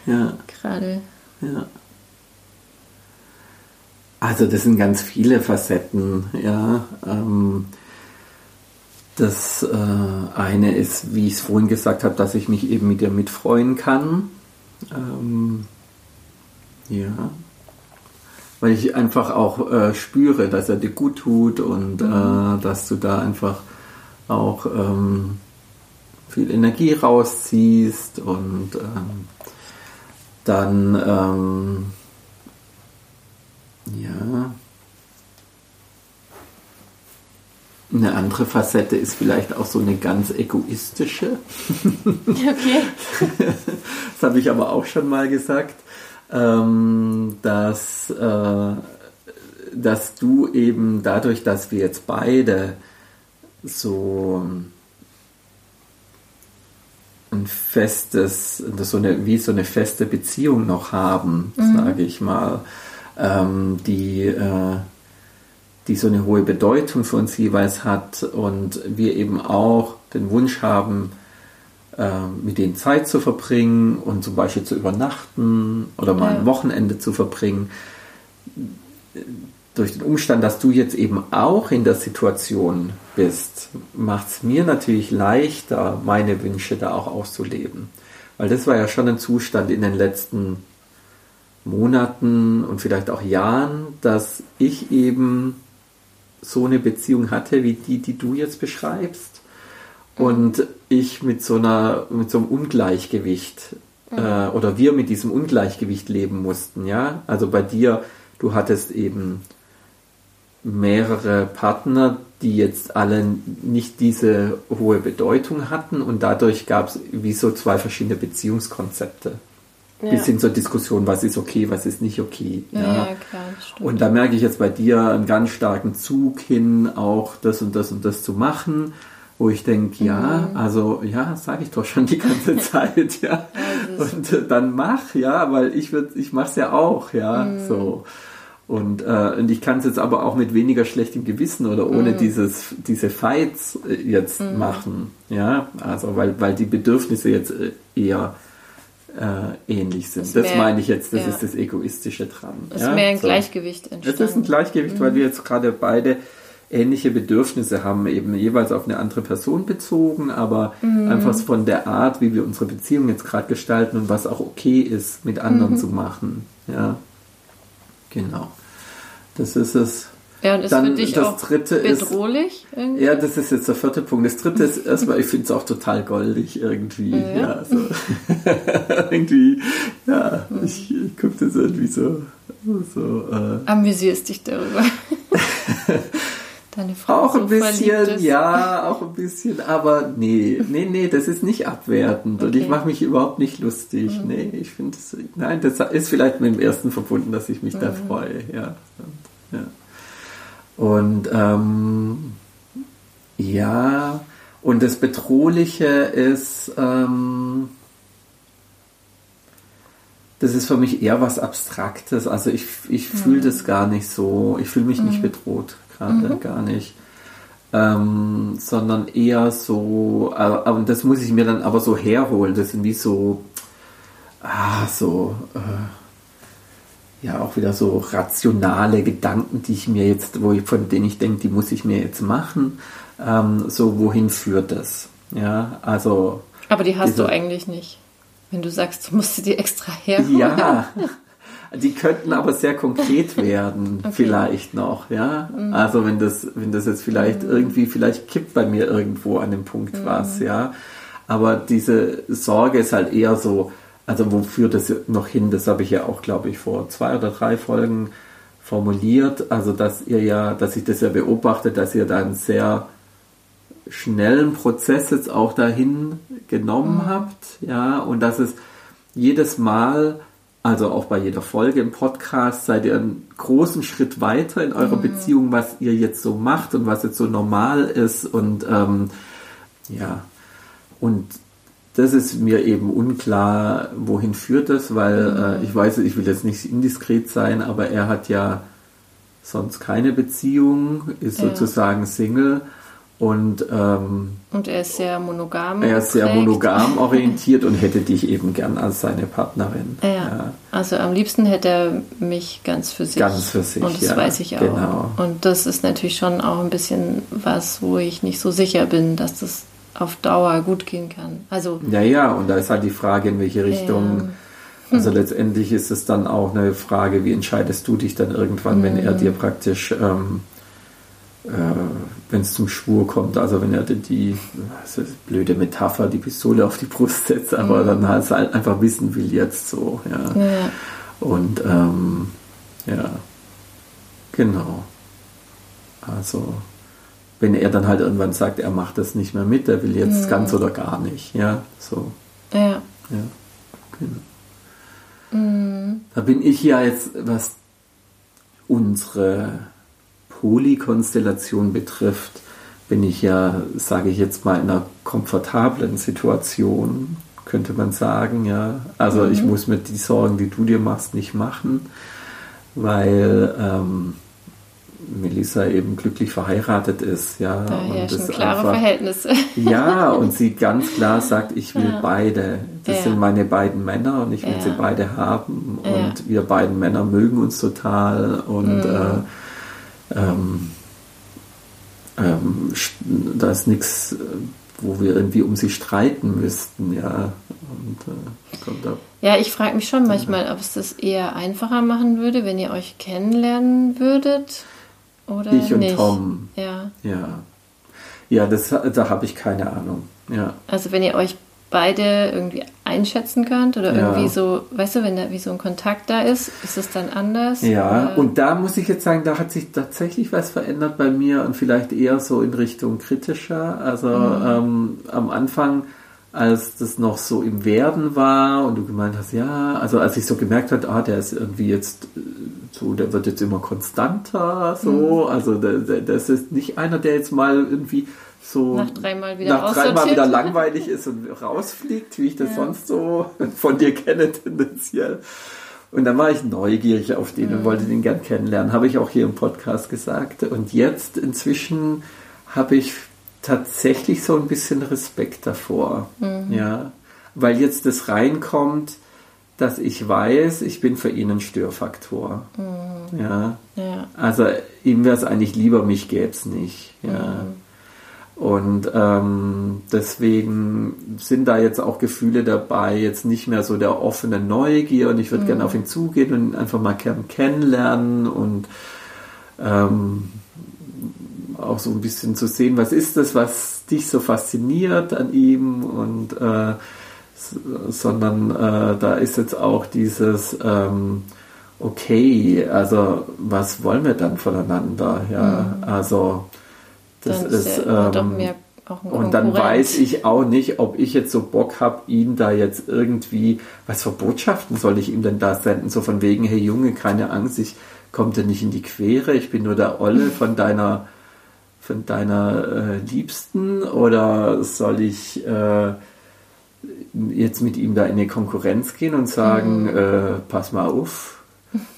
ja, gerade. ja. Also das sind ganz viele Facetten, ja. Ähm, das äh, eine ist, wie ich es vorhin gesagt habe, dass ich mich eben mit dir mitfreuen kann. Ähm, ja. Weil ich einfach auch äh, spüre, dass er dir gut tut und äh, dass du da einfach auch ähm, viel Energie rausziehst und ähm, dann ähm, ja eine andere Facette ist vielleicht auch so eine ganz egoistische. Okay. (laughs) Das habe ich aber auch schon mal gesagt, ähm, dass, äh, dass du eben dadurch, dass wir jetzt beide so ein festes, so eine, wie so eine feste Beziehung noch haben, sage ich mal, ähm, die, äh, die so eine hohe Bedeutung für uns jeweils hat und wir eben auch den Wunsch haben, mit denen Zeit zu verbringen und zum Beispiel zu übernachten oder mal Ja. ein Wochenende zu verbringen. Durch den Umstand, dass du jetzt eben auch in der Situation bist, macht es mir natürlich leichter, meine Wünsche da auch auszuleben. Weil das war ja schon ein Zustand in den letzten Monaten und vielleicht auch Jahren, dass ich eben so eine Beziehung hatte wie die, die du jetzt beschreibst. Und ich mit so einer, mit so einem Ungleichgewicht äh, oder wir mit diesem Ungleichgewicht leben mussten, ja. Also bei dir, du hattest eben mehrere Partner, die jetzt alle nicht diese hohe Bedeutung hatten und dadurch gab es wie so zwei verschiedene Beziehungskonzepte. Ja. Bis hin zur Diskussion, was ist okay, was ist nicht okay. Ja, ja. klar, und da merke ich jetzt bei dir einen ganz starken Zug hin, auch das und das und das zu machen, wo ich denke, ja, mhm. also ja, sage ich doch schon die ganze (laughs) Zeit, ja. und äh, dann mach, ja, weil ich würde, ich mach's ja auch, ja, mhm. so. Und, äh, und ich kann es jetzt aber auch mit weniger schlechtem Gewissen oder ohne mm. dieses, diese Fights äh, jetzt mm. machen. Ja, also weil, weil die Bedürfnisse jetzt äh, eher äh, ähnlich sind. Das, das mehr, meine ich jetzt, das ja. ist das Egoistische dran. Es ja? ist mehr ein so. Gleichgewicht entstanden. Es ist ein Gleichgewicht, weil wir jetzt gerade beide ähnliche Bedürfnisse haben, eben jeweils auf eine andere Person bezogen, aber mhm. einfach von der Art, wie wir unsere Beziehung jetzt gerade gestalten und was auch okay ist, mit anderen mhm. zu machen. Ja, genau. Das ist es. Ja, und ist Dann, für dich das auch dritte bedrohlich? Ist, irgendwie? Ja, das ist jetzt der vierte Punkt. Das dritte ist (laughs) erstmal, ich finde es auch total goldig irgendwie. Ja, ja so. (laughs) irgendwie, ja, mhm. ich, ich gucke das irgendwie so. so äh. Amüsierst dich darüber. (laughs) Deine Frau auch ein bisschen, ja, auch ein bisschen, aber nee, nee, nee, das ist nicht abwertend okay. und ich mache mich überhaupt nicht lustig. Mhm. Nee, ich finde es, nein, das ist vielleicht mit dem ersten verbunden, dass ich mich mhm. da freue, ja. Und, ja. und ähm, ja, und das Bedrohliche ist, ähm, das ist für mich eher was Abstraktes. Also ich, ich mhm. fühle das gar nicht so, ich fühle mich nicht mhm. bedroht gerade mhm. gar nicht. Ähm, sondern eher so, äh, und das muss ich mir dann aber so herholen, das sind wie so, ah, so, äh, ja, auch wieder so rationale Gedanken, die ich mir jetzt, wo ich, von denen ich denke, die muss ich mir jetzt machen, ähm, so, wohin führt das? Ja, also. Aber die hast diese, du eigentlich nicht. Wenn du sagst, du musst sie dir extra herholen. Ja, (laughs) Die könnten aber sehr konkret (laughs) werden, okay. vielleicht noch, ja. Mhm. Also wenn das, wenn das jetzt vielleicht mhm. irgendwie, vielleicht kippt bei mir irgendwo an dem Punkt mhm. was, ja. Aber diese Sorge ist halt eher so, also wofür das noch hin, das habe ich ja auch, glaube ich, vor zwei oder drei Folgen formuliert. Also dass ihr ja, dass ich das ja beobachte, dass ihr da einen sehr schnellen Prozess jetzt auch dahin genommen mhm. habt, ja, und dass es jedes Mal also auch bei jeder Folge im Podcast seid ihr einen großen Schritt weiter in eurer mhm. Beziehung, was ihr jetzt so macht und was jetzt so normal ist und ähm, ja und das ist mir eben unklar, wohin führt das, weil mhm. äh, ich weiß, ich will jetzt nicht indiskret sein, aber er hat ja sonst keine Beziehung, ist ja. sozusagen Single und, ähm, und er ist sehr monogam. Er ist sehr monogam (laughs) orientiert und hätte dich eben gern als seine Partnerin. Ja. ja. Also am liebsten hätte er mich ganz für sich. Ganz für sich. Und das ja, weiß ich auch. Genau. Und das ist natürlich schon auch ein bisschen was, wo ich nicht so sicher bin, dass das auf Dauer gut gehen kann. Also ja, ja, und da ist halt die Frage, in welche Richtung. Ja. (laughs) Also letztendlich ist es dann auch eine Frage, wie entscheidest du dich dann irgendwann, wenn er dir praktisch ähm, äh, wenn es zum Schwur kommt, also wenn er die, das ist blöde Metapher, die Pistole auf die Brust setzt, aber mhm. dann halt, halt einfach wissen will jetzt so, ja. ja. Und ähm, ja, genau. Also wenn er dann halt irgendwann sagt, er macht das nicht mehr mit, er will jetzt mhm. ganz oder gar nicht, ja, so. Ja. Ja, genau. Mhm. Da bin ich ja jetzt, was unsere Polykonstellation betrifft, bin ich ja, sage ich jetzt mal, in einer komfortablen Situation, könnte man sagen, ja. Also mhm. ich muss mir die Sorgen, die du dir machst, nicht machen, weil ähm, Melissa eben glücklich verheiratet ist, ja. Da und das klare einfach, Verhältnisse. (laughs) Ja, und sie ganz klar sagt, ich will ja. beide. Das ja. sind meine beiden Männer und ich will ja. sie beide haben. Und wir beiden Männer mögen uns total und mhm. äh, ähm, ähm, da ist nichts, wo wir irgendwie um sie streiten müssten, ja. Und, äh, ja, ich frage mich schon manchmal, ob es das eher einfacher machen würde, wenn ihr euch kennenlernen würdet. oder Ich und nicht? Tom. Ja. Ja. Ja, das, da habe ich keine Ahnung. Ja. Also wenn ihr euch beide irgendwie einschätzen könnt oder Ja. irgendwie so, weißt du, wenn da wie so ein Kontakt da ist, ist es dann anders? Ja, Oder- und da muss ich jetzt sagen, da hat sich tatsächlich was verändert bei mir und vielleicht eher so in Richtung kritischer. Also ähm, am Anfang, als das noch so im Werden war und du gemeint hast, ja, also als ich so gemerkt habe, ah, der ist irgendwie jetzt äh, so, der wird jetzt immer konstanter, so, also der, der, das ist nicht einer, der jetzt mal irgendwie so Nach dreimal wieder nach dreimal wieder langweilig ist und rausfliegt, wie ich das Ja. sonst so von dir kenne tendenziell. Und dann war ich neugierig auf den Mhm. und wollte den gern kennenlernen. Habe ich auch hier im Podcast gesagt. Und jetzt inzwischen habe ich tatsächlich so ein bisschen Respekt davor. Mhm. Ja. Weil jetzt das reinkommt, dass ich weiß, ich bin für ihn ein Störfaktor. Mhm. Ja. Ja. Also ihm wäre es eigentlich lieber, mich gäbe es nicht. Ja. Mhm. Und ähm, deswegen sind da jetzt auch Gefühle dabei, jetzt nicht mehr so der offene Neugier. Und ich würde gerne auf ihn zugehen und ihn einfach mal gern kennenlernen und ähm, auch so ein bisschen zu sehen, was ist das, was dich so fasziniert an ihm. Und äh, sondern äh, da ist jetzt auch dieses ähm, okay, also was wollen wir dann voneinander, ja, also das dann ist, er doch ähm, mehr auch ein und dann weiß ich auch nicht, ob ich jetzt so Bock habe, ihn da jetzt irgendwie, was für Botschaften soll ich ihm denn da senden? So von wegen, hey Junge, keine Angst, ich komme dir nicht in die Quere, ich bin nur der Olle von deiner, von deiner äh, Liebsten oder soll ich äh, jetzt mit ihm da in eine Konkurrenz gehen und sagen, Mhm. äh, pass mal auf,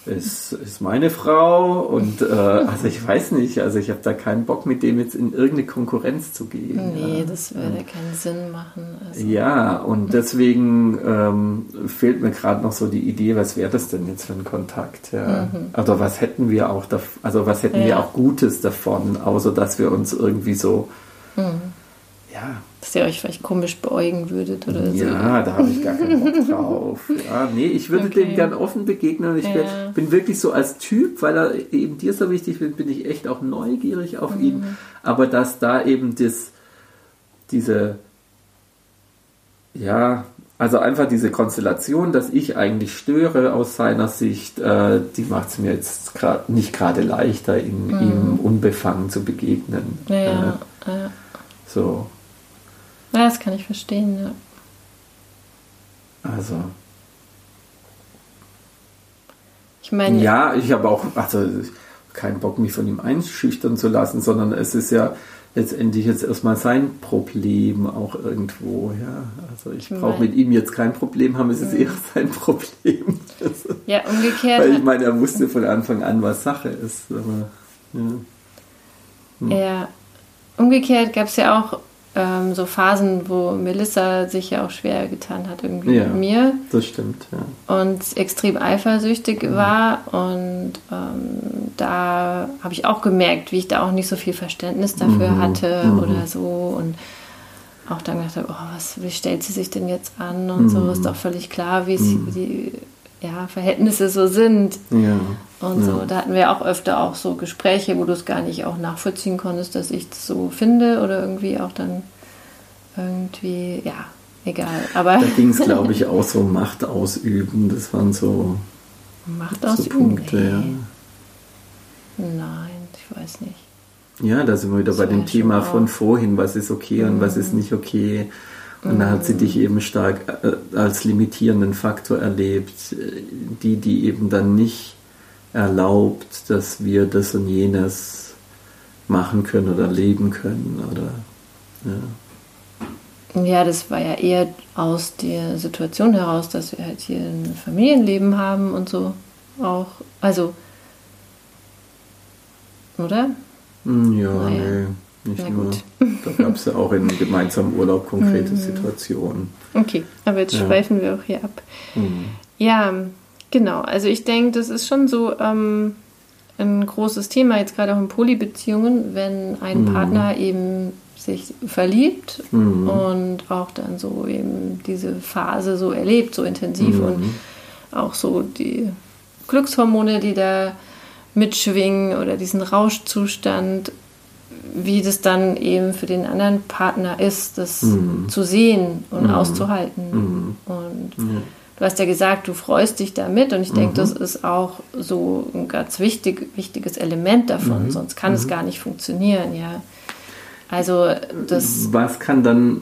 es ist meine Frau und äh, also ich weiß nicht, also ich habe da keinen Bock mit dem jetzt in irgendeine Konkurrenz zu gehen. Nee, ja. das würde keinen Sinn machen. Also, Ja, und deswegen ähm, fehlt mir gerade noch so die Idee, was wäre das denn jetzt für ein Kontakt? Ja. Also was hätten wir auch, also was hätten wir Ja. auch Gutes davon, außer dass wir uns irgendwie so, ja, Dass ihr euch vielleicht komisch beäugen würdet oder so. ja, da habe ich gar keinen Bock drauf. (laughs) Ja, nee, ich würde Okay. dem gern offen begegnen ich Ja. bin wirklich so als Typ, weil er eben dir so wichtig ist, bin ich echt auch neugierig auf ihn. Mhm. Aber dass da eben das, diese, ja, also einfach diese Konstellation, dass ich eigentlich störe aus seiner Sicht, äh, die macht es mir jetzt grad, nicht gerade leichter, ihm, ihm unbefangen zu begegnen. Mhm. Ja, Äh, ja. so, ja, das kann ich verstehen, ja. also. Ich meine, Ja, ich habe auch also keinen Bock, mich von ihm einschüchtern zu lassen, sondern es ist ja letztendlich jetzt erstmal sein Problem auch irgendwo. Ja, also ich Ich brauche mit ihm jetzt kein Problem haben, es ist eher sein Problem. (laughs) ja, umgekehrt. Weil ich meine, er wusste von Anfang an, was Sache ist. Aber, ja. Ja, umgekehrt gab es ja auch ähm, so Phasen, wo Melissa sich ja auch schwer getan hat irgendwie Ja. mit mir Das stimmt, ja. und extrem eifersüchtig war und ähm, da habe ich auch gemerkt, wie ich da auch nicht so viel Verständnis dafür Mhm. hatte Mhm. oder so und auch dann gedacht habe, oh, was, wie stellt sie sich denn jetzt an und so, Mhm. ist doch völlig klar, wie es die ja, Verhältnisse so sind. Ja, Und Ja. so, da hatten wir auch öfter auch so Gespräche, wo du es gar nicht auch nachvollziehen konntest, dass ich es so finde oder irgendwie auch dann irgendwie, ja, egal. Aber da (laughs) ging es, glaube ich, auch so Macht ausüben. Das waren so, macht so aus Punkte, ja. Nein, ich weiß nicht. Ja, da sind wir wieder Das bei dem Thema von vorhin, was ist okay und was ist nicht okay. Und da hat sie dich eben stark äh, als limitierenden Faktor erlebt, äh, die, die eben dann nicht erlaubt, dass wir das und jenes machen können oder leben können oder ja. Ja, das war ja eher aus der Situation heraus, dass wir halt hier ein Familienleben haben und so auch. Also, oder? Hm, Ja, Naja. nee, nicht Na nur. gut. Da gab es ja auch in gemeinsamen Urlaub konkrete Situationen. Okay, aber jetzt Ja. schweifen wir auch hier ab. Mhm. Ja, genau. Also ich denke, das ist schon so ähm, ein großes Thema, jetzt gerade auch in Polybeziehungen, wenn ein Mhm. Partner eben sich verliebt Mhm. und auch dann so eben diese Phase so erlebt, so intensiv Mhm. und auch so die Glückshormone, die da mitschwingen oder diesen Rauschzustand, wie das dann eben für den anderen Partner ist, das mhm. zu sehen und mhm. auszuhalten. Mhm. Und ja. du hast ja gesagt, du freust dich damit und ich denke, mhm. das ist auch so ein ganz wichtig, wichtiges Element davon, mhm. sonst kann es mhm. gar nicht funktionieren, ja. Also das. Was kann dann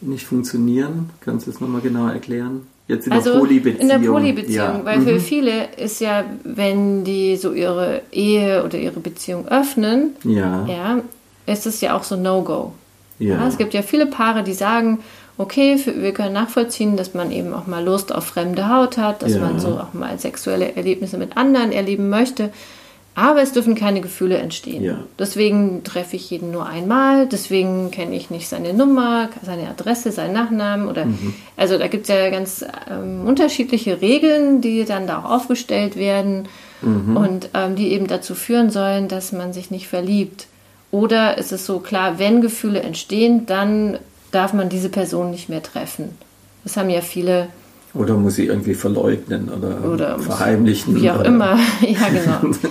nicht funktionieren? Kannst du es nochmal genauer erklären? Jetzt in also der Polybeziehung. In der Polybeziehung, ja. weil mhm. für viele ist ja, wenn die so ihre Ehe oder ihre Beziehung öffnen, ja, ja ist es ja auch so No-Go. Ja. ja. es gibt ja viele Paare, die sagen, okay, für, wir können nachvollziehen, dass man eben auch mal Lust auf fremde Haut hat, dass ja. man so auch mal sexuelle Erlebnisse mit anderen erleben möchte. Aber es dürfen keine Gefühle entstehen. Ja. Deswegen treffe ich jeden nur einmal, deswegen kenne ich nicht seine Nummer, seine Adresse, seinen Nachnamen oder mhm. also da gibt es ja ganz ähm, unterschiedliche Regeln, die dann da auch aufgestellt werden mhm. und ähm, die eben dazu führen sollen, dass man sich nicht verliebt. Oder ist es so klar, wenn Gefühle entstehen, dann darf man diese Person nicht mehr treffen. Das haben ja viele oder muss sie irgendwie verleugnen oder, oder verheimlichen. Wie auch oder? immer. (laughs) ja, genau. (laughs)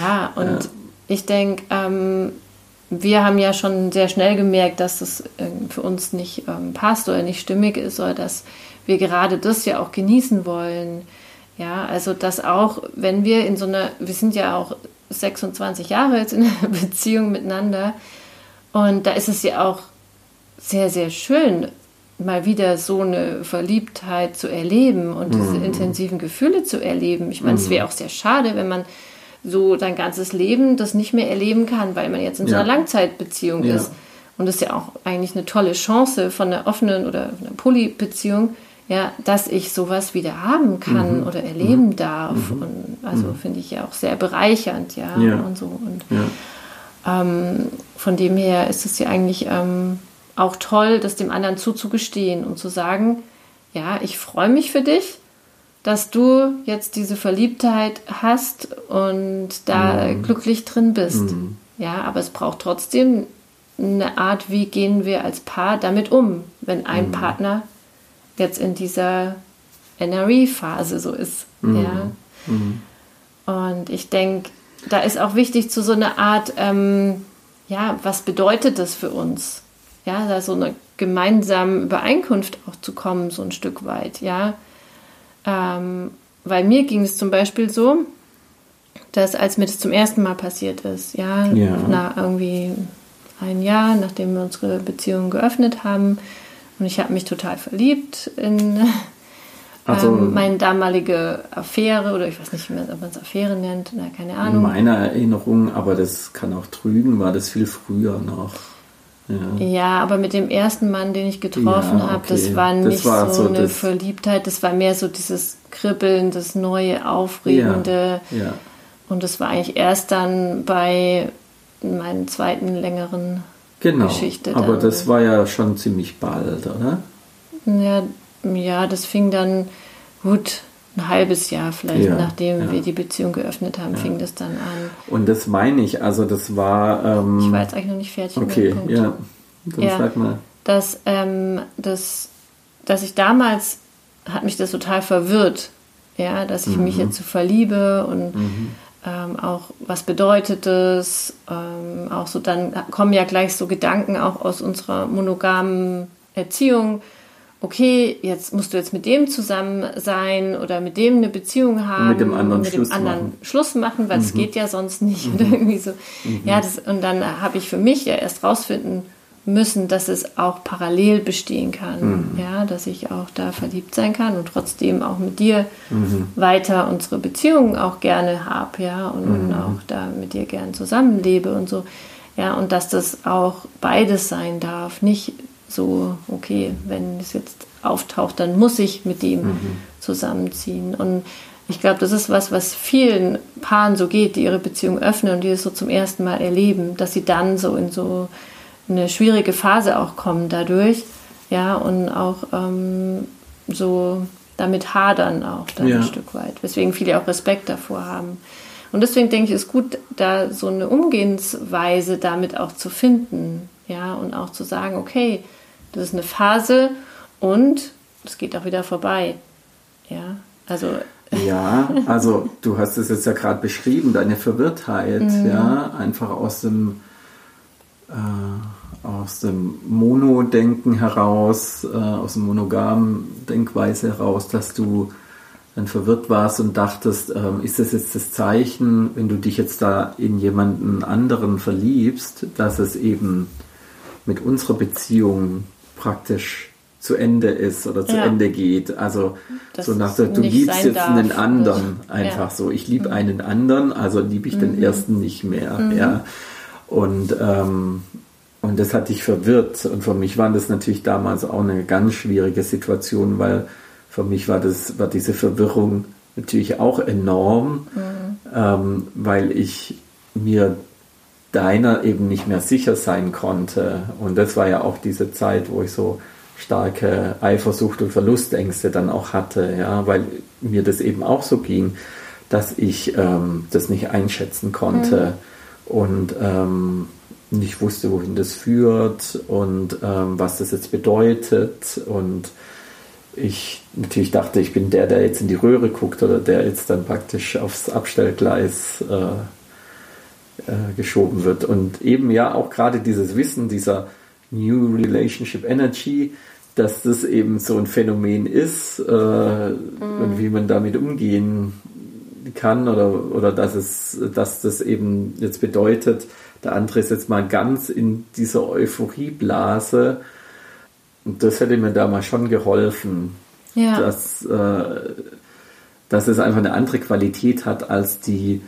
Ja, und ja. ich denke, ähm, wir haben ja schon sehr schnell gemerkt, dass das äh, für uns nicht ähm, passt oder nicht stimmig ist oder dass wir gerade das ja auch genießen wollen. Ja, also dass auch, wenn wir in so einer, wir sind ja auch 26 Jahre jetzt in einer (laughs) Beziehung miteinander und da ist es ja auch sehr, sehr schön, mal wieder so eine Verliebtheit zu erleben und diese mhm. intensiven Gefühle zu erleben. Ich meine, es wäre mhm. auch sehr schade, wenn man so dein ganzes Leben das nicht mehr erleben kann, weil man jetzt in so einer Langzeitbeziehung ja. ist. Und das ist ja auch eigentlich eine tolle Chance von einer offenen oder einer Polybeziehung, ja, dass ich sowas wieder haben kann mhm. oder erleben mhm. darf. Mhm. Und also mhm. finde ich ja auch sehr bereichernd, ja, ja. und so. Und ähm, von dem her ist es ja eigentlich ähm, auch toll, das dem anderen zuzugestehen und zu sagen, ja, ich freue mich für dich dass du jetzt diese Verliebtheit hast und da mhm. glücklich drin bist. Mhm. Ja, aber es braucht trotzdem eine Art, wie gehen wir als Paar damit um, wenn ein mhm. Partner jetzt in dieser NRE-Phase so ist. Mhm. Ja. Mhm. Und ich denke, da ist auch wichtig zu so einer Art, ähm, ja, was bedeutet das für uns? Ja, da so eine gemeinsame Übereinkunft auch zu kommen, so ein Stück weit, ja ähm, weil mir ging es zum Beispiel so, dass als mir das zum ersten Mal passiert ist, ja, ja. nach irgendwie ein Jahr, nachdem wir unsere Beziehung geöffnet haben, und ich habe mich total verliebt in (laughs) also, ähm, meine damalige Affäre oder ich weiß nicht, wie man es Affäre nennt, na, keine Ahnung. In meiner Erinnerung, aber das kann auch trügen, war das viel früher noch. Ja. ja. aber mit dem ersten Mann, den ich getroffen ja, habe, das war nicht das war so, so, eine Verliebtheit, das war mehr so dieses Kribbeln, das neue, aufregende. Ja, Und das war eigentlich erst dann bei meinen zweiten längeren genau, Geschichte. Aber das war ja schon ziemlich bald, oder? Ja, ja, das fing dann gut ein halbes Jahr vielleicht, ja, nachdem ja. wir die Beziehung geöffnet haben, ja. fing das dann an. Und das meine ich, also das war. Ähm, ich war jetzt eigentlich noch nicht fertig. Okay, ja. Dann sag mal. Dass, ähm, das, dass ich damals hat mich das total verwirrt, ja, dass ich mhm. mich jetzt so verliebe und mhm. ähm, auch was bedeutet das, ähm, auch so dann kommen ja gleich so Gedanken auch aus unserer monogamen Erziehung okay, jetzt musst du jetzt mit dem zusammen sein oder mit dem eine Beziehung haben, und mit dem anderen, mit Schluss, dem anderen machen. Schluss machen, weil es mhm. geht ja sonst nicht mhm. oder irgendwie so. Mhm. Ja, das, und dann habe ich für mich ja erst rausfinden müssen, dass es auch parallel bestehen kann, mhm. ja, dass ich auch da verliebt sein kann und trotzdem auch mit dir mhm. weiter unsere Beziehungen auch gerne habe, ja, und, und mhm. auch da mit dir gern zusammenlebe und so. Ja, und dass das auch beides sein darf, nicht so, okay, wenn es jetzt auftaucht, dann muss ich mit dem mhm. zusammenziehen. Und ich glaube, das ist was, was vielen Paaren so geht, die ihre Beziehung öffnen und die es so zum ersten Mal erleben, dass sie dann so in so eine schwierige Phase auch kommen dadurch, ja, und auch ähm, so damit hadern auch dann ja. ein Stück weit, weswegen viele auch Respekt davor haben. Und deswegen denke ich, ist gut, da so eine Umgehensweise damit auch zu finden, ja, und auch zu sagen, okay, das ist eine Phase und es geht auch wieder vorbei. Ja, also. Ja, also du hast es jetzt ja gerade beschrieben, deine Verwirrtheit, mhm. ja, einfach aus dem äh, aus dem Mono-Denken heraus, äh, aus dem monogamen Denkweise heraus, dass du dann verwirrt warst und dachtest, ähm, ist das jetzt das Zeichen, wenn du dich jetzt da in jemanden anderen verliebst, dass es eben mit unserer Beziehung praktisch zu Ende ist oder zu ja. Ende geht. Also das so nach der, du liebst jetzt darf. einen anderen einfach ja. so. Ich liebe mhm. einen anderen, also liebe ich mhm. den ersten nicht mehr. Mhm. Ja. Und, ähm, und das hat dich verwirrt. Und für mich war das natürlich damals auch eine ganz schwierige Situation, weil für mich war, das, war diese Verwirrung natürlich auch enorm, mhm. ähm, weil ich mir deiner eben nicht mehr sicher sein konnte. Und das war ja auch diese Zeit, wo ich so starke Eifersucht und Verlustängste dann auch hatte, ja, weil mir das eben auch so ging, dass ich ähm, das nicht einschätzen konnte mhm. und ähm, nicht wusste, wohin das führt und ähm, was das jetzt bedeutet und ich natürlich dachte, ich bin der, der jetzt in die Röhre guckt oder der jetzt dann praktisch aufs Abstellgleis äh, äh, geschoben wird. Und eben ja auch gerade dieses Wissen dieser New Relationship Energy, dass das eben so ein Phänomen ist äh, mhm. und wie man damit umgehen kann oder, oder dass es, dass das eben jetzt bedeutet, der andere ist jetzt mal ganz in dieser Euphorieblase und das hätte mir damals schon geholfen, ja. dass, äh, dass es einfach eine andere Qualität hat als die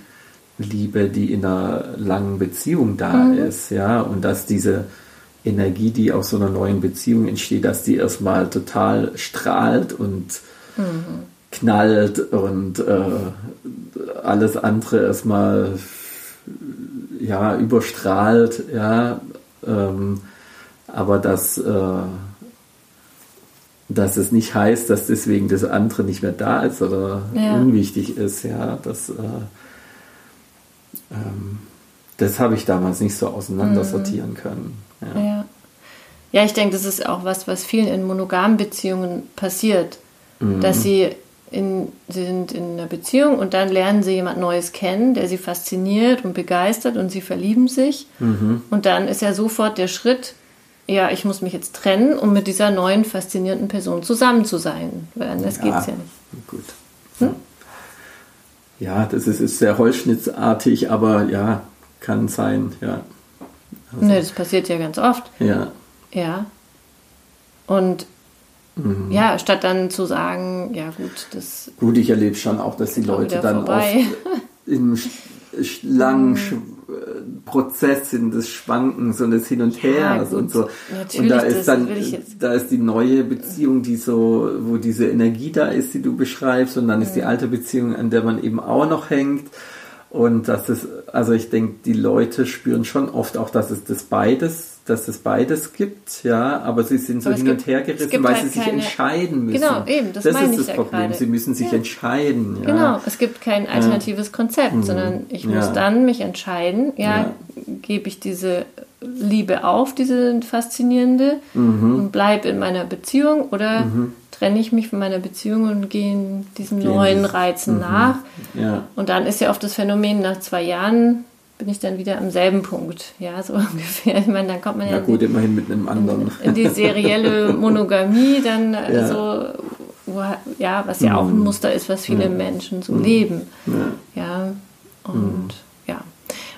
Liebe, die in einer langen Beziehung da mhm. ist, ja, und dass diese Energie, die aus so einer neuen Beziehung entsteht, dass die erstmal total strahlt und mhm. knallt und äh, alles andere erstmal ja überstrahlt, ja, ähm, aber dass äh, dass es nicht heißt, dass deswegen das andere nicht mehr da ist oder ja. unwichtig ist. Ja, das, äh, ähm, das habe ich damals nicht so auseinandersortieren mhm. können. Ja. ja. ja. ich denke, das ist auch was, was vielen in monogamen Beziehungen passiert, mhm. dass sie in, sie sind in einer Beziehung und dann lernen sie jemand Neues kennen, der sie fasziniert und begeistert und sie verlieben sich. Mhm. Und dann ist ja sofort der Schritt, ja, ich muss mich jetzt trennen, um mit dieser neuen, faszinierenden Person zusammen zu sein. Weil anders ja, geht es ja nicht. Gut. Hm? Ja, das ist, ist, sehr holzschnittsartig, aber ja, kann sein, ja. Also, ne, das passiert ja ganz oft. Ja. Ja. Und mhm. ja, statt dann zu sagen, ja gut, das. Gut, ich erlebe schon auch, dass die Leute dann vorbei. oft im (laughs) langen mhm. Prozess sind des Schwankens und des Hin und Hers ja, und so. Und da ist dann, da ist die neue Beziehung, die so, wo diese Energie da ist, die du beschreibst, und dann ist die alte Beziehung, an der man eben auch noch hängt. Und das ist, also ich denke, die Leute spüren schon oft auch, dass es das beides dass es beides gibt, ja, aber sie sind so hin und her gerissen, weil halt sie sich entscheiden müssen. Genau, eben, das, das meine ist das Problem. Grade. Sie müssen sich ja. entscheiden. Ja. Genau, es gibt kein alternatives Konzept, mhm. sondern ich muss dann mich entscheiden, ja, gebe ich diese Liebe auf, diese faszinierende, mhm. und bleibe in meiner Beziehung oder mhm. trenne ich mich von meiner Beziehung und gehe diesen Gehen neuen Reizen mhm. nach. Ja. Und dann ist ja oft das Phänomen nach zwei Jahren bin ich dann wieder am selben Punkt. Ja, so (laughs) ungefähr. Ich meine, dann kommt man ja. Ja, gut, die, immerhin mit einem anderen. In, in die serielle (laughs) Monogamie, dann ja. so, wo, ja, was ja auch ein mhm. Muster ist, was viele ja. Menschen so mhm. leben. Ja. ja. Und mhm. ja.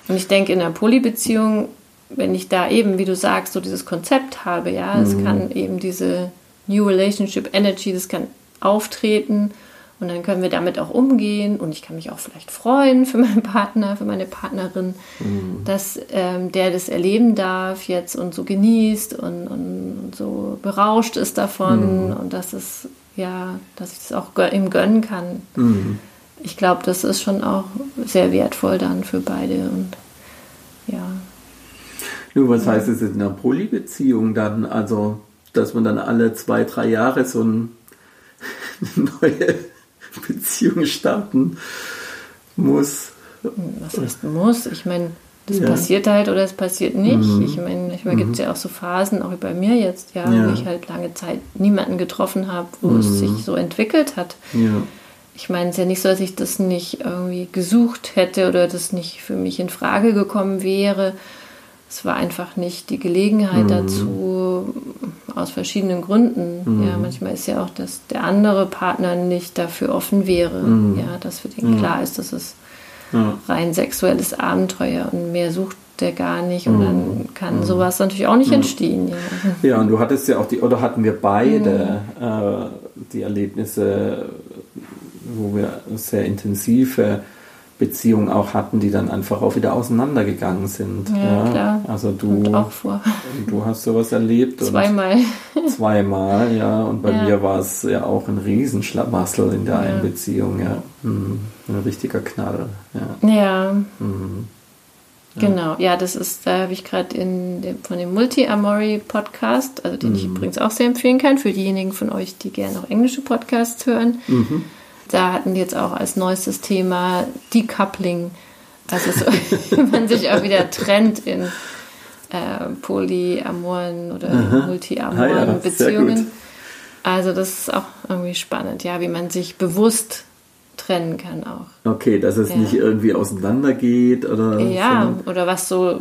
Und ich denke, in einer Polybeziehung, wenn ich da eben, wie du sagst, so dieses Konzept habe, ja, es kann eben diese New Relationship Energy, das kann auftreten und dann können wir damit auch umgehen und ich kann mich auch vielleicht freuen für meinen Partner, für meine Partnerin, mhm. dass ähm, der das erleben darf jetzt und so genießt und, und so berauscht ist davon mhm. und dass es ja, dass ich das auch ihm gönnen kann. Mhm. Ich glaube, das ist schon auch sehr wertvoll dann für beide und ja. Nur was heißt es in einer Polybeziehung dann? Also, dass man dann alle zwei, drei Jahre so ein (laughs) neue Beziehung starten muss. Was heißt muss? Ich meine, das ja. passiert halt oder es passiert nicht. Mhm. Ich meine, ich meine, gibt es mhm. ja auch so Phasen, auch bei mir jetzt, ja, ja, wo ich halt lange Zeit niemanden getroffen habe, wo mhm. es sich so entwickelt hat. Ja. ich meine, es ist ja nicht so, dass ich das nicht irgendwie gesucht hätte oder das nicht für mich in Frage gekommen wäre. Es war einfach nicht die Gelegenheit mhm. dazu, aus verschiedenen Gründen. Mhm. Ja, manchmal ist ja auch, dass der andere Partner nicht dafür offen wäre. Mhm. Ja, dass für den klar ist, dass es rein sexuelles Abenteuer und mehr sucht der gar nicht und dann mhm. kann mhm. sowas natürlich auch nicht mhm. entstehen. Ja. ja, und du hattest ja auch die, oder hatten wir beide äh, die Erlebnisse, wo wir sehr intensive Beziehungen auch hatten, die dann einfach auch wieder auseinandergegangen sind. Ja, ja. klar. Also du, auch vor. du hast sowas erlebt. Zweimal. (laughs) zweimal, ja. Und bei ja. mir war es ja auch ein Riesenschlamassel in der ja. einen Beziehung, ja. Mhm. Ein richtiger Knall. Ja. ja. Mhm. Genau, ja, das ist, da habe ich gerade von dem Multi-Amory Podcast, also den mhm. ich übrigens auch sehr empfehlen kann, für diejenigen von euch, die gerne auch englische Podcasts hören. Mhm. Da hatten die jetzt auch als neuestes Thema Decoupling, also so, (laughs) man sich auch wieder trennt in äh, polyamoren oder multiamoren ah, ja, Beziehungen. Also das ist auch irgendwie spannend, ja, wie man sich bewusst trennen kann auch. Okay, dass es ja. nicht irgendwie auseinandergeht oder. Ja, oder was so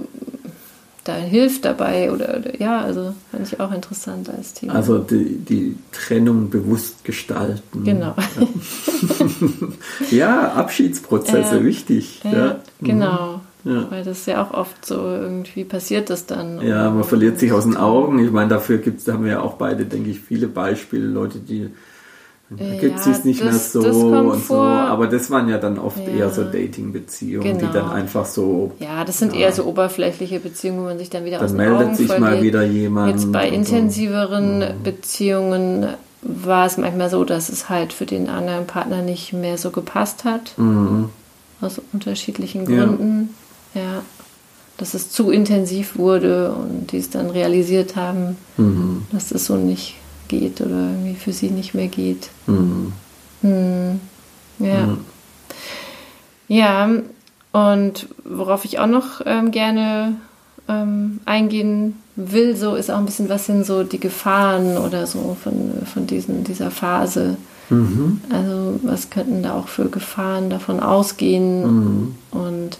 da hilft dabei oder, oder ja, also fand ich auch interessant als Thema. Also die, die Trennung bewusst gestalten. Genau. Ja, (laughs) ja Abschiedsprozesse, ja. wichtig. Ja, ja. genau. Ja. Weil das ja auch oft so irgendwie passiert das dann. Ja, man verliert sich aus den Augen. Ich meine, dafür gibt's, da haben wir ja auch beide, denke ich, viele Beispiele, Leute, die gibt es ja, nicht das, mehr so und so. Aber das waren ja dann oft ja. eher so Dating-Beziehungen, genau. die dann einfach so. Ja, das sind ja, eher so oberflächliche Beziehungen, wo man sich dann wieder dann aus den meldet Augen sich mal wieder jemand. Jetzt bei intensiveren so. Mhm. Beziehungen war es manchmal so, dass es halt für den anderen Partner nicht mehr so gepasst hat. Mhm. Aus unterschiedlichen Gründen. Ja. Dass es zu intensiv wurde und die es dann realisiert haben, mhm. dass das so nicht geht oder irgendwie für sie nicht mehr geht. Mhm. Mhm. Ja. Mhm. Ja, und worauf ich auch noch ähm, gerne ähm, eingehen will, so ist auch ein bisschen, was sind so die Gefahren oder so von, von diesen, dieser Phase. Mhm. Also was könnten da auch für Gefahren davon ausgehen? Mhm. Und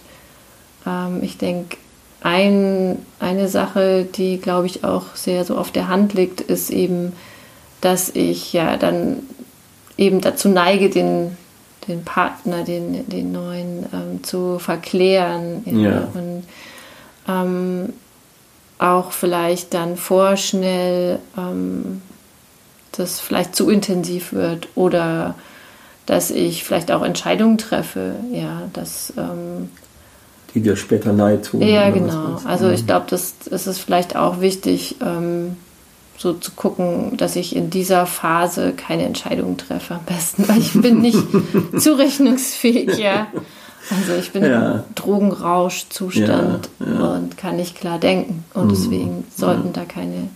ähm, ich denke, ein, eine Sache, die, glaube ich, auch sehr so auf der Hand liegt, ist eben dass ich ja dann eben dazu neige, den, den Partner, den, den neuen ähm, zu verklären. Ja. ja. Und ähm, auch vielleicht dann vorschnell ähm, das vielleicht zu intensiv wird oder dass ich vielleicht auch Entscheidungen treffe, ja, dass ähm, die dir später leid tun. Ja, genau. Also ich glaube, das, das ist vielleicht auch wichtig, ähm, so zu gucken, dass ich in dieser Phase keine Entscheidungen treffe am besten, weil ich bin nicht (laughs) zurechnungsfähig, ja. Also ich bin ja. im Drogenrauschzustand ja, ja. und kann nicht klar denken. Und mhm. deswegen sollten da keine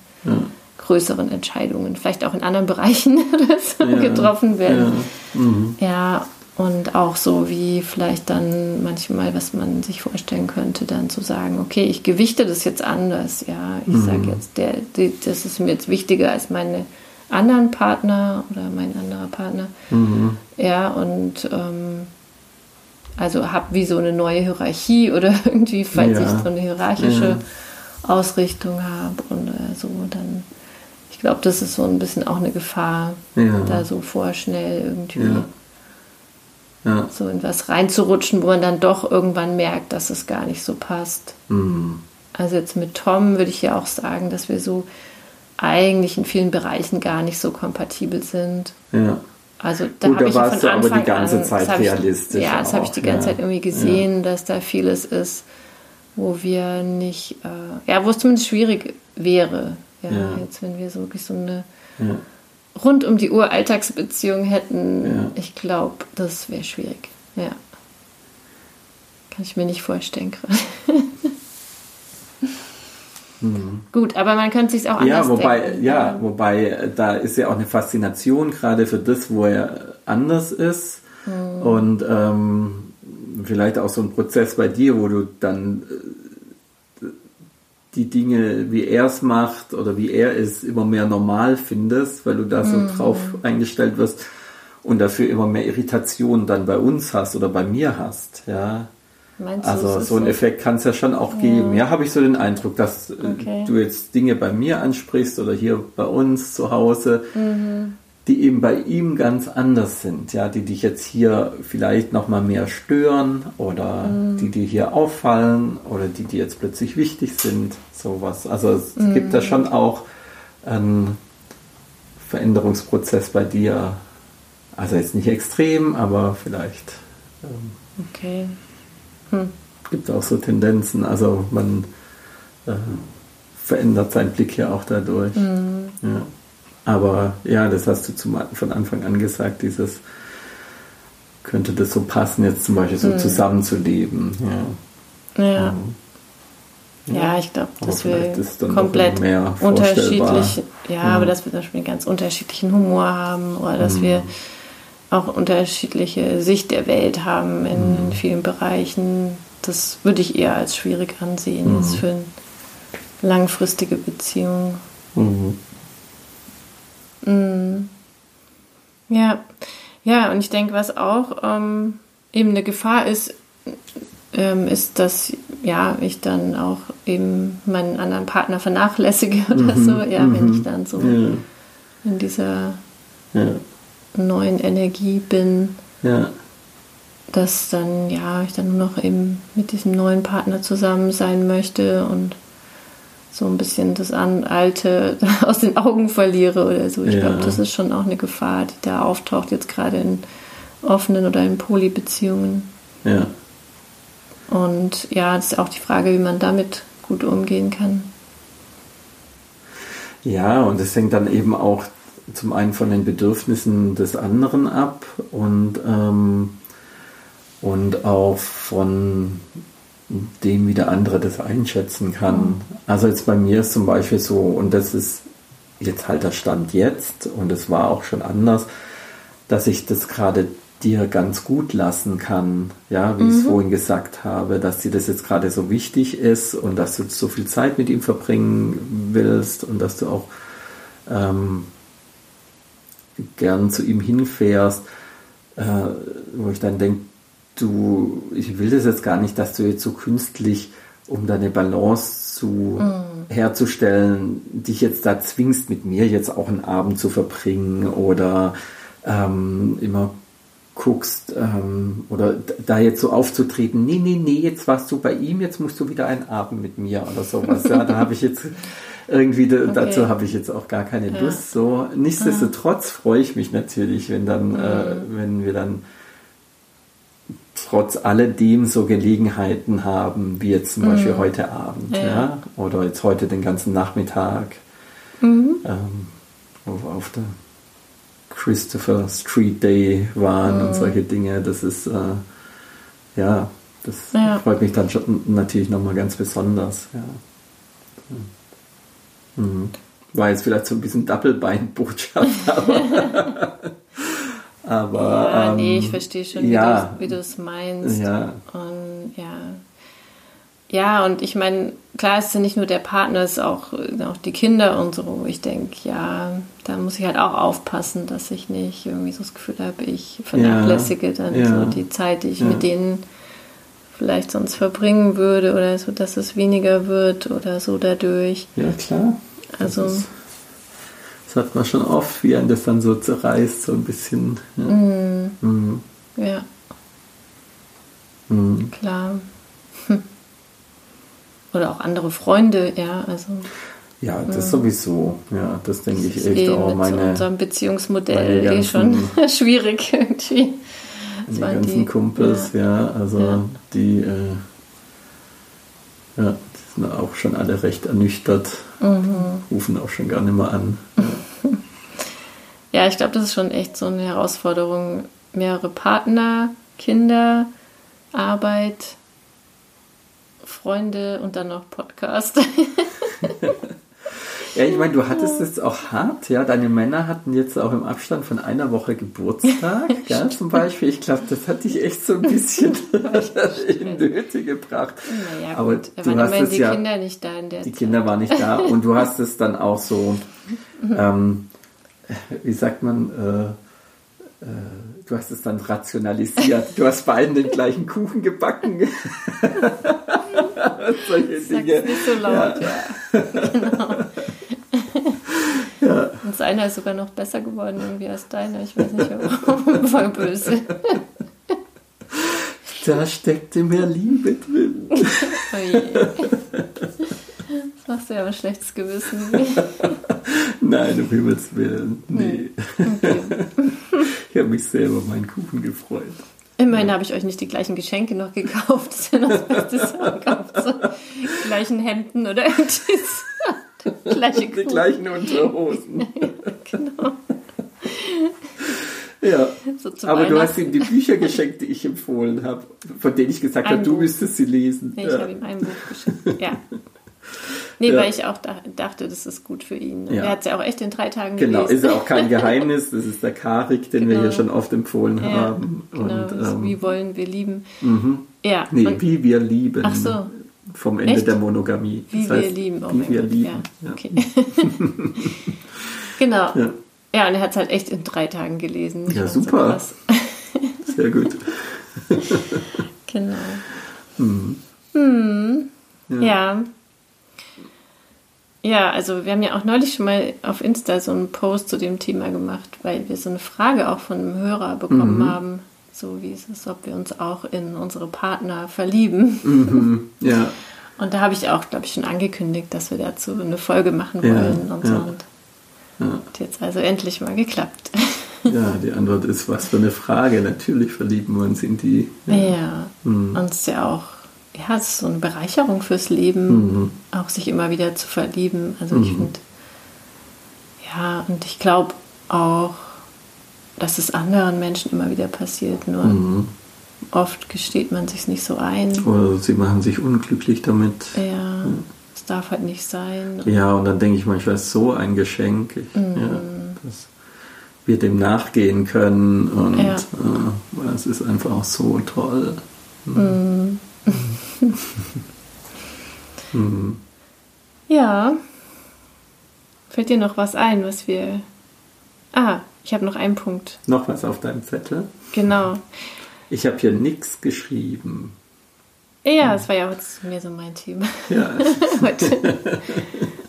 größeren Entscheidungen, vielleicht auch in anderen Bereichen (laughs) so getroffen werden. Mhm. Ja, und auch so wie vielleicht dann manchmal, was man sich vorstellen könnte, dann zu sagen, okay, ich gewichte das jetzt anders. Ja, ich mhm. sage jetzt, der, der, das ist mir jetzt wichtiger als meine anderen Partner oder mein anderer Partner. Mhm. Ja, und ähm, also habe wie so eine neue Hierarchie (laughs) oder irgendwie, falls ja. ich so eine hierarchische ja. Ausrichtung habe und äh, so, dann, ich glaube, das ist so ein bisschen auch eine Gefahr, ja. da so vorschnell irgendwie ja. so in was reinzurutschen, wo man dann doch irgendwann merkt, dass es gar nicht so passt. Mhm. Also jetzt mit Tom würde ich ja auch sagen, dass wir so eigentlich in vielen Bereichen gar nicht so kompatibel sind. Ja. Also da habe ich von Anfang aber die ganze an, Zeit realistisch. Ich, ja, das habe ich die ganze ja. Zeit irgendwie gesehen, ja. dass da vieles ist, wo wir nicht, äh, ja, wo es zumindest schwierig wäre. Ja, ja, jetzt wenn wir so wirklich so eine rund um die Uhr Alltagsbeziehung hätten, ja. ich glaube, das wäre schwierig. Ja. Kann ich mir nicht vorstellen gerade. (laughs) Mhm. Gut, aber man könnte sich auch anders ja, wobei, denken. Ja, wobei da ist ja auch eine Faszination gerade für das, wo er anders ist. Mhm. Und ähm, vielleicht auch so ein Prozess bei dir, wo du dann äh, die Dinge, wie er es macht oder wie er ist, immer mehr normal findest, weil du da so mhm. drauf eingestellt wirst. und dafür immer mehr Irritation dann bei uns hast oder bei mir hast, ja. Meinst also so einen Effekt kann es ja schon auch ja. geben. Ja, habe ich so den Eindruck, dass äh, okay. du jetzt Dinge bei mir ansprichst oder hier bei uns zu Hause, mhm. Die eben bei ihm ganz anders sind, ja, die dich jetzt hier vielleicht noch mal mehr stören oder mhm. die dir hier auffallen oder die dir jetzt plötzlich wichtig sind, sowas. Also es mhm. gibt da schon auch einen Veränderungsprozess bei dir. Also jetzt nicht extrem, aber vielleicht. Ähm, okay. Hm. Gibt auch so Tendenzen. Also man äh, verändert seinen Blick ja auch dadurch. Mhm. Ja. Aber ja, das hast du zum, von Anfang an gesagt, dieses könnte das so passen, jetzt zum Beispiel so mhm. zusammenzuleben. Ja. Ja. Ja. ja, ich glaube, dass wir komplett unterschiedlich, ja, ja, aber dass wir zum Beispiel einen ganz unterschiedlichen Humor haben oder dass mhm. wir auch unterschiedliche Sicht der Welt haben in, in mhm. vielen Bereichen. Das würde ich eher als schwierig ansehen, jetzt für eine langfristige Beziehung. Mhm. Mhm. Ja, ja, und ich denke, was auch ähm, eben eine Gefahr ist, ähm, ist, dass ja ich dann auch eben meinen anderen Partner vernachlässige oder mhm. so, ja, wenn ich mhm. dann so ja. in dieser ja neuen Energie bin. Ja. Dass dann, ja, ich dann nur noch eben mit diesem neuen Partner zusammen sein möchte und so ein bisschen das Alte (laughs) aus den Augen verliere oder so. Ich ja. glaube, das ist schon auch eine Gefahr, die da auftaucht, jetzt gerade in offenen oder in Polybeziehungen. Ja. Und ja, das ist auch die Frage, wie man damit gut umgehen kann. Ja, und es hängt dann eben auch zum einen von den Bedürfnissen des anderen ab und, ähm, und auch von dem, wie der andere das einschätzen kann. Also jetzt bei mir ist zum Beispiel so, und das ist jetzt halt der Stand jetzt, und es war auch schon anders, dass ich das gerade dir ganz gut lassen kann, ja, wie mhm. ich es vorhin gesagt habe, dass dir das jetzt gerade so wichtig ist und dass du so viel Zeit mit ihm verbringen willst und dass du auch ähm, gern zu ihm hinfährst, äh, wo ich dann denke, du, ich will das jetzt gar nicht, dass du jetzt so künstlich, um deine Balance zu mm. herzustellen, dich jetzt da zwingst, mit mir jetzt auch einen Abend zu verbringen oder ähm, immer guckst ähm, oder da jetzt so aufzutreten, nee, nee, nee, jetzt warst du bei ihm, jetzt musst du wieder einen Abend mit mir oder sowas. Ja, da habe ich jetzt irgendwie okay. dazu habe ich jetzt auch gar keine ja. Lust. So nichtsdestotrotz freue ich mich natürlich, wenn dann, mhm. äh, wenn wir dann trotz alledem so Gelegenheiten haben, wie jetzt zum mhm. Beispiel heute Abend, ja. ja. oder jetzt heute den ganzen Nachmittag mhm. ähm, auf, auf, der Christopher Street Day waren und mhm. solche Dinge. Das ist äh, ja, das ja. freut mich dann schon natürlich nochmal ganz besonders. Ja. Mhm. War jetzt vielleicht so ein bisschen Doppelbein-Botschaft, (laughs) aber. (laughs) aber ja, ähm, nee, ich verstehe schon, ja, wie du es meinst. Ja. Und ja. Ja, und ich meine, klar ist ja nicht nur der Partner, es ist auch, auch die Kinder und so, ich denke, ja, da muss ich halt auch aufpassen, dass ich nicht irgendwie so das Gefühl habe, ich vernachlässige ja, dann ja, so die Zeit, die ich ja. mit denen vielleicht sonst verbringen würde oder so, dass es weniger wird oder so dadurch. Ja, klar. Also. Das, ist, das hat man schon oft, wie ein das dann so zerreißt, so ein bisschen. Ja. Mm. Mm. ja. Mm. Klar. Hm. (laughs) Oder auch andere Freunde, ja, also. Ja, das hm. sowieso. Ja, das denke ich echt eh auch meine. Mit unserem Beziehungsmodell eh schon (laughs) schwierig irgendwie die ganzen die, Kumpels, ja, ja also ja. die, äh, ja, die sind auch schon alle recht ernüchtert, mhm. rufen auch schon gar nicht mehr an. Ja, (laughs) ja ich glaube, das ist schon echt so eine Herausforderung. Mehrere Partner, Kinder, Arbeit, Freunde und dann noch Podcast. (laughs) Ja, ich meine, du hattest es auch hart, ja. Deine Männer hatten jetzt auch im Abstand von einer Woche Geburtstag, (laughs) ja, zum Beispiel. Ich glaube, das hat dich echt so ein bisschen (laughs) (laughs) in Nöte gebracht. Naja, Aber gut. du hast es die ja, Kinder nicht da in der Die Zeit. Kinder waren nicht da und du hast es dann auch so, ähm, wie sagt man, äh, du hast es dann rationalisiert. Du hast beiden den gleichen Kuchen gebacken. Solche Dinge. nicht so laut, ja. ja. Genau. Und seiner ist sogar noch besser geworden irgendwie als deiner. Ich weiß nicht warum. (laughs) Voll böse. Da steckte mehr Liebe drin. Oh je. Das machst du ja ein schlechtes Gewissen. Nein, um Himmels Willen. Nee. Okay. Ich habe mich sehr über meinen Kuchen gefreut. Immerhin ja. habe ich euch nicht die gleichen Geschenke noch gekauft. Das ist ja das Beste, gekauft. So, gleichen Hemden oder irgendwie Gleiche Die gleichen Unterhosen. (laughs) genau. Ja, so aber du hast ihm die Bücher geschenkt, die ich empfohlen habe, von denen ich gesagt habe, du müsstest sie lesen. Nee, ich ja. habe ihm ein Buch geschenkt. Ja. (laughs) Nee, ja. weil ich auch dachte, das ist gut für ihn. Ja. Er hat es ja auch echt in drei Tagen genau, gelesen. Genau, ist ja auch kein (laughs) Geheimnis. Das ist der Karik, den genau. wir hier schon oft empfohlen ja, haben. Genau, und, ähm, wie wollen wir lieben. Mhm. Ja. Nee, und, wie wir lieben. Ach so. Vom Ende echt? der Monogamie. Das wie heißt, wir lieben. Oh wie wir Gott. lieben. Ja. Okay. (laughs) genau. Ja. und er hat es halt echt in drei Tagen gelesen. Ja, super. So (laughs) Sehr gut. genau. Hm. Hm. ja. Ja, also wir haben ja auch neulich schon mal auf Insta so einen Post zu dem Thema gemacht, weil wir so eine Frage auch von einem Hörer bekommen mhm. haben. So wie ist es, ob wir uns auch in unsere Partner verlieben. Mhm. Ja. (laughs) Und da habe ich auch, glaube ich, schon angekündigt, dass wir dazu eine Folge machen wollen ja, und so. Und ja. Hat jetzt also endlich mal geklappt. (laughs) Ja, die Antwort ist, was für eine Frage. Natürlich verlieben wir uns in die. Ja, ja. Mhm. und es ist ja auch ja, es ist so eine Bereicherung fürs Leben, mhm. auch sich immer wieder zu verlieben. Also mhm. ich finde, ja, und ich glaube auch, dass es anderen Menschen immer wieder passiert, nur mhm. oft gesteht man sich nicht so ein. Oder sie machen sich unglücklich damit. Ja, es darf halt nicht sein. Ja, und dann denke ich manchmal, es ist so ein Geschenk, ich, ja, mhm. dass wir dem nachgehen können und ja. äh, es ist einfach auch so toll. Mhm. mhm. (laughs) Ja. Fällt dir noch was ein, was wir. Ah, ich habe noch einen Punkt. Noch was auf deinem Zettel? Genau. Ich habe hier nichts geschrieben. Ja, das war ja auch mehr so mein Thema. Ja. (laughs) Heute.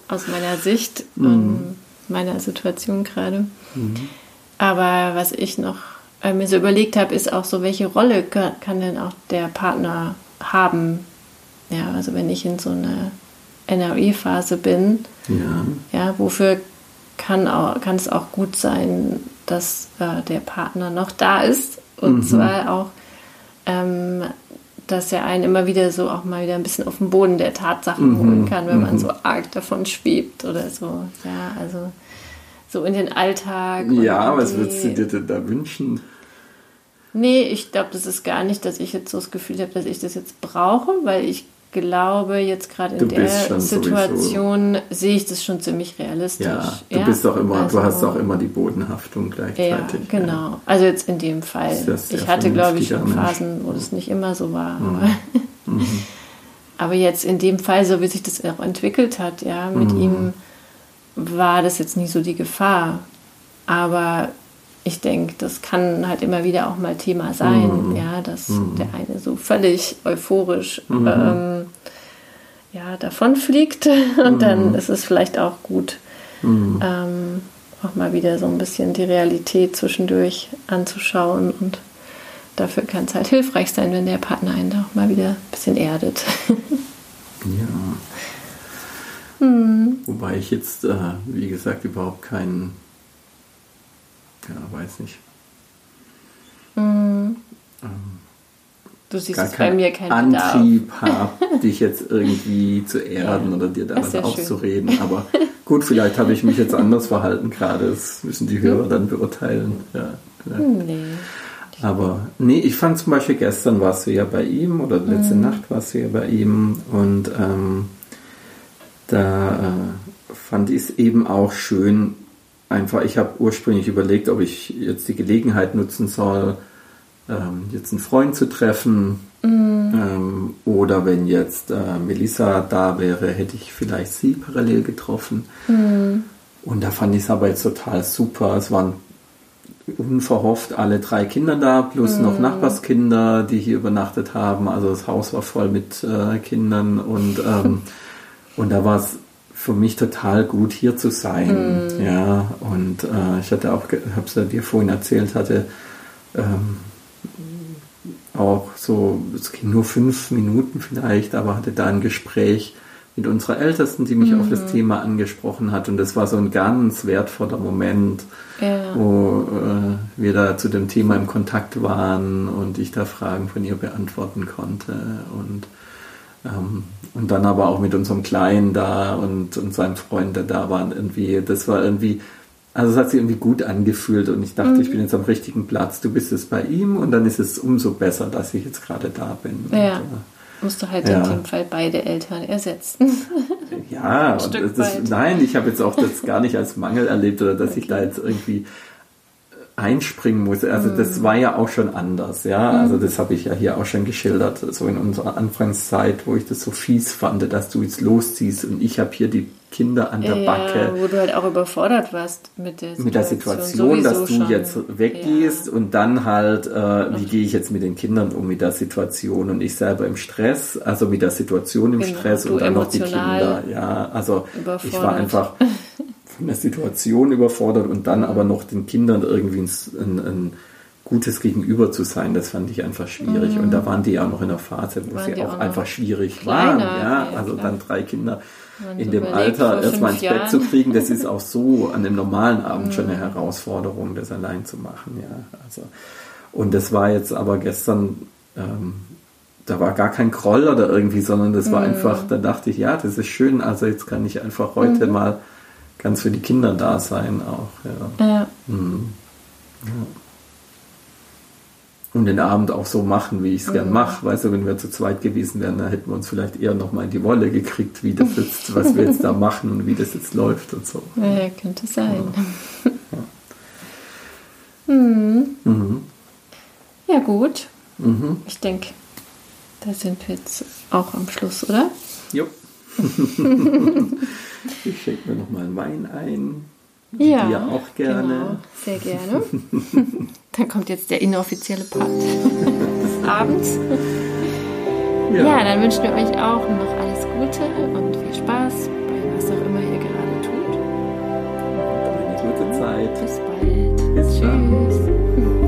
Aus meiner Sicht mhm. und meiner Situation gerade. Mhm. Aber was ich noch äh, mir so überlegt habe, ist auch so, welche Rolle kann, kann denn auch der Partner haben. Ja, also wenn ich in so einer NRE-Phase bin, ja. ja, wofür kann, auch, kann es auch gut sein, dass äh, der Partner noch da ist. Und mhm. zwar auch, ähm, dass er einen immer wieder so auch mal wieder ein bisschen auf den Boden der Tatsachen mhm. holen kann, wenn mhm. man so arg davon schwebt oder so. Ja, also so in den Alltag. Ja, was würdest du dir denn da wünschen? Nee, ich glaube, das ist gar nicht, dass ich jetzt so das Gefühl habe, dass ich das jetzt brauche, weil ich glaube, jetzt gerade in der Situation sowieso. sehe ich das schon ziemlich realistisch. Ja, du ja? bist auch immer, also, du hast auch immer die Bodenhaftung gleichzeitig. Ja, genau. Ja. Also jetzt in dem Fall. Ich hatte, glaube ich, schon Phasen, wo das nicht immer so war. Mhm. Aber, (laughs) mhm. aber, jetzt in dem Fall, so wie sich das auch entwickelt hat, ja, mit mhm. ihm war das jetzt nicht so die Gefahr. Aber ich denke, das kann halt immer wieder auch mal Thema sein, mhm. ja, dass mhm. der eine so völlig euphorisch mhm. ähm, ja, davonfliegt (laughs) und dann mhm. ist es vielleicht auch gut, mhm. ähm, auch mal wieder so ein bisschen die Realität zwischendurch anzuschauen und dafür kann es halt hilfreich sein, wenn der Partner einen auch mal wieder ein bisschen erdet. (laughs) ja. Mhm. Wobei ich jetzt, äh, wie gesagt, überhaupt keinen ja, weiß nicht. Mhm. Ähm, du siehst es bei mir kein Antrieb (laughs) habe, dich jetzt irgendwie zu erden ja, oder dir da was aufzureden. Aber gut, vielleicht habe ich mich jetzt anders verhalten gerade. Das müssen die Hörer dann beurteilen. Ja, nee. Aber nee, ich fand zum Beispiel gestern warst du ja bei ihm oder letzte mhm. Nacht warst du ja bei ihm und ähm, da äh, fand ich es eben auch schön, einfach, ich habe ursprünglich überlegt, ob ich jetzt die Gelegenheit nutzen soll, ähm, jetzt einen Freund zu treffen. Mhm. Ähm, oder wenn jetzt äh, Melissa da wäre, hätte ich vielleicht sie parallel getroffen. Mhm. Und da fand ich es aber jetzt total super. Es waren unverhofft alle drei Kinder da, plus noch Nachbarskinder, die hier übernachtet haben. Also das Haus war voll mit äh, Kindern und, ähm, (laughs) und da war es für mich total gut hier zu sein. Ja, und äh, ich hatte auch, habe es ja dir vorhin erzählt, hatte ähm, auch so, es ging nur fünf Minuten vielleicht, aber hatte da ein Gespräch mit unserer Ältesten, die mich auf das Thema angesprochen hat. Und das war so ein ganz wertvoller Moment, Ja. wo äh, wir da zu dem Thema im Kontakt waren und ich da Fragen von ihr beantworten konnte. Und, ähm, und dann aber auch mit unserem Kleinen da und, und seinem Freund, der da waren, irgendwie, das war irgendwie, also es hat sich irgendwie gut angefühlt und ich dachte, ich bin jetzt am richtigen Platz. Du bist es bei ihm und dann ist es umso besser, dass ich jetzt gerade da bin. Ja. Und, Musst du halt Ja. in dem Fall beide Eltern ersetzen. äh, (laughs) ja, das, weit. nein, ich habe jetzt auch das (laughs) gar nicht als Mangel erlebt oder dass ich da jetzt irgendwie einspringen muss. Also Mhm. das war ja auch schon anders, ja. Also das habe ich ja hier auch schon geschildert, so in unserer Anfangszeit, wo ich das so fies fand, dass du jetzt losziehst und ich habe hier die Kinder an der ja, Backe. wo du halt auch überfordert warst mit der Situation. mit der Situation, dass du schon. jetzt weggehst Ja. und dann halt, äh, wie gehe ich jetzt mit den Kindern um mit der Situation und ich selber im Stress, also mit der Situation im Genau, Stress und dann noch die Kinder. Ja, also ich war einfach von der Situation überfordert und dann aber noch den Kindern irgendwie ein, ein, ein gutes Gegenüber zu sein, das fand ich einfach schwierig. Und da waren die ja noch in einer Phase, wo Mhm. Waren sie auch auch einfach schwierig kleiner, waren. Ja, ja, also klar. dann drei Kinder in dem Alter erstmal ins fünf Bett zu Jahren. kriegen, das ist auch so an einem normalen (laughs) Abend schon eine Mhm. Herausforderung, das allein zu machen. Ja, also und das war jetzt aber gestern, ähm, da war gar kein Groll oder irgendwie, sondern das Mhm. war einfach, da dachte ich, ja, das ist schön, also jetzt kann ich einfach heute Mhm. mal ganz für die Kinder da sein auch. Ja. Ja, Mhm. Ja. Und den Abend auch so machen, wie ich es gern Mhm. mache. Weißt du, wenn wir zu zweit gewesen wären, dann hätten wir uns vielleicht eher nochmal in die Wolle gekriegt, wie das (laughs) jetzt, was wir jetzt da machen und wie das jetzt läuft und so. ja könnte sein. (laughs) Hm. Mhm. Ja, gut. Mhm. Ich denke, da sind wir jetzt auch am Schluss, oder? Jo. (laughs) ich schenke mir nochmal einen Wein ein. Ja. Dir auch gerne. Genau, sehr gerne. Dann kommt jetzt der inoffizielle Part des (laughs) Abends. Ja. dann wünschen wir euch auch noch alles Gute und viel Spaß bei was auch immer ihr gerade tut. Eine gute Zeit. Bis bald. Bis dann. Tschüss.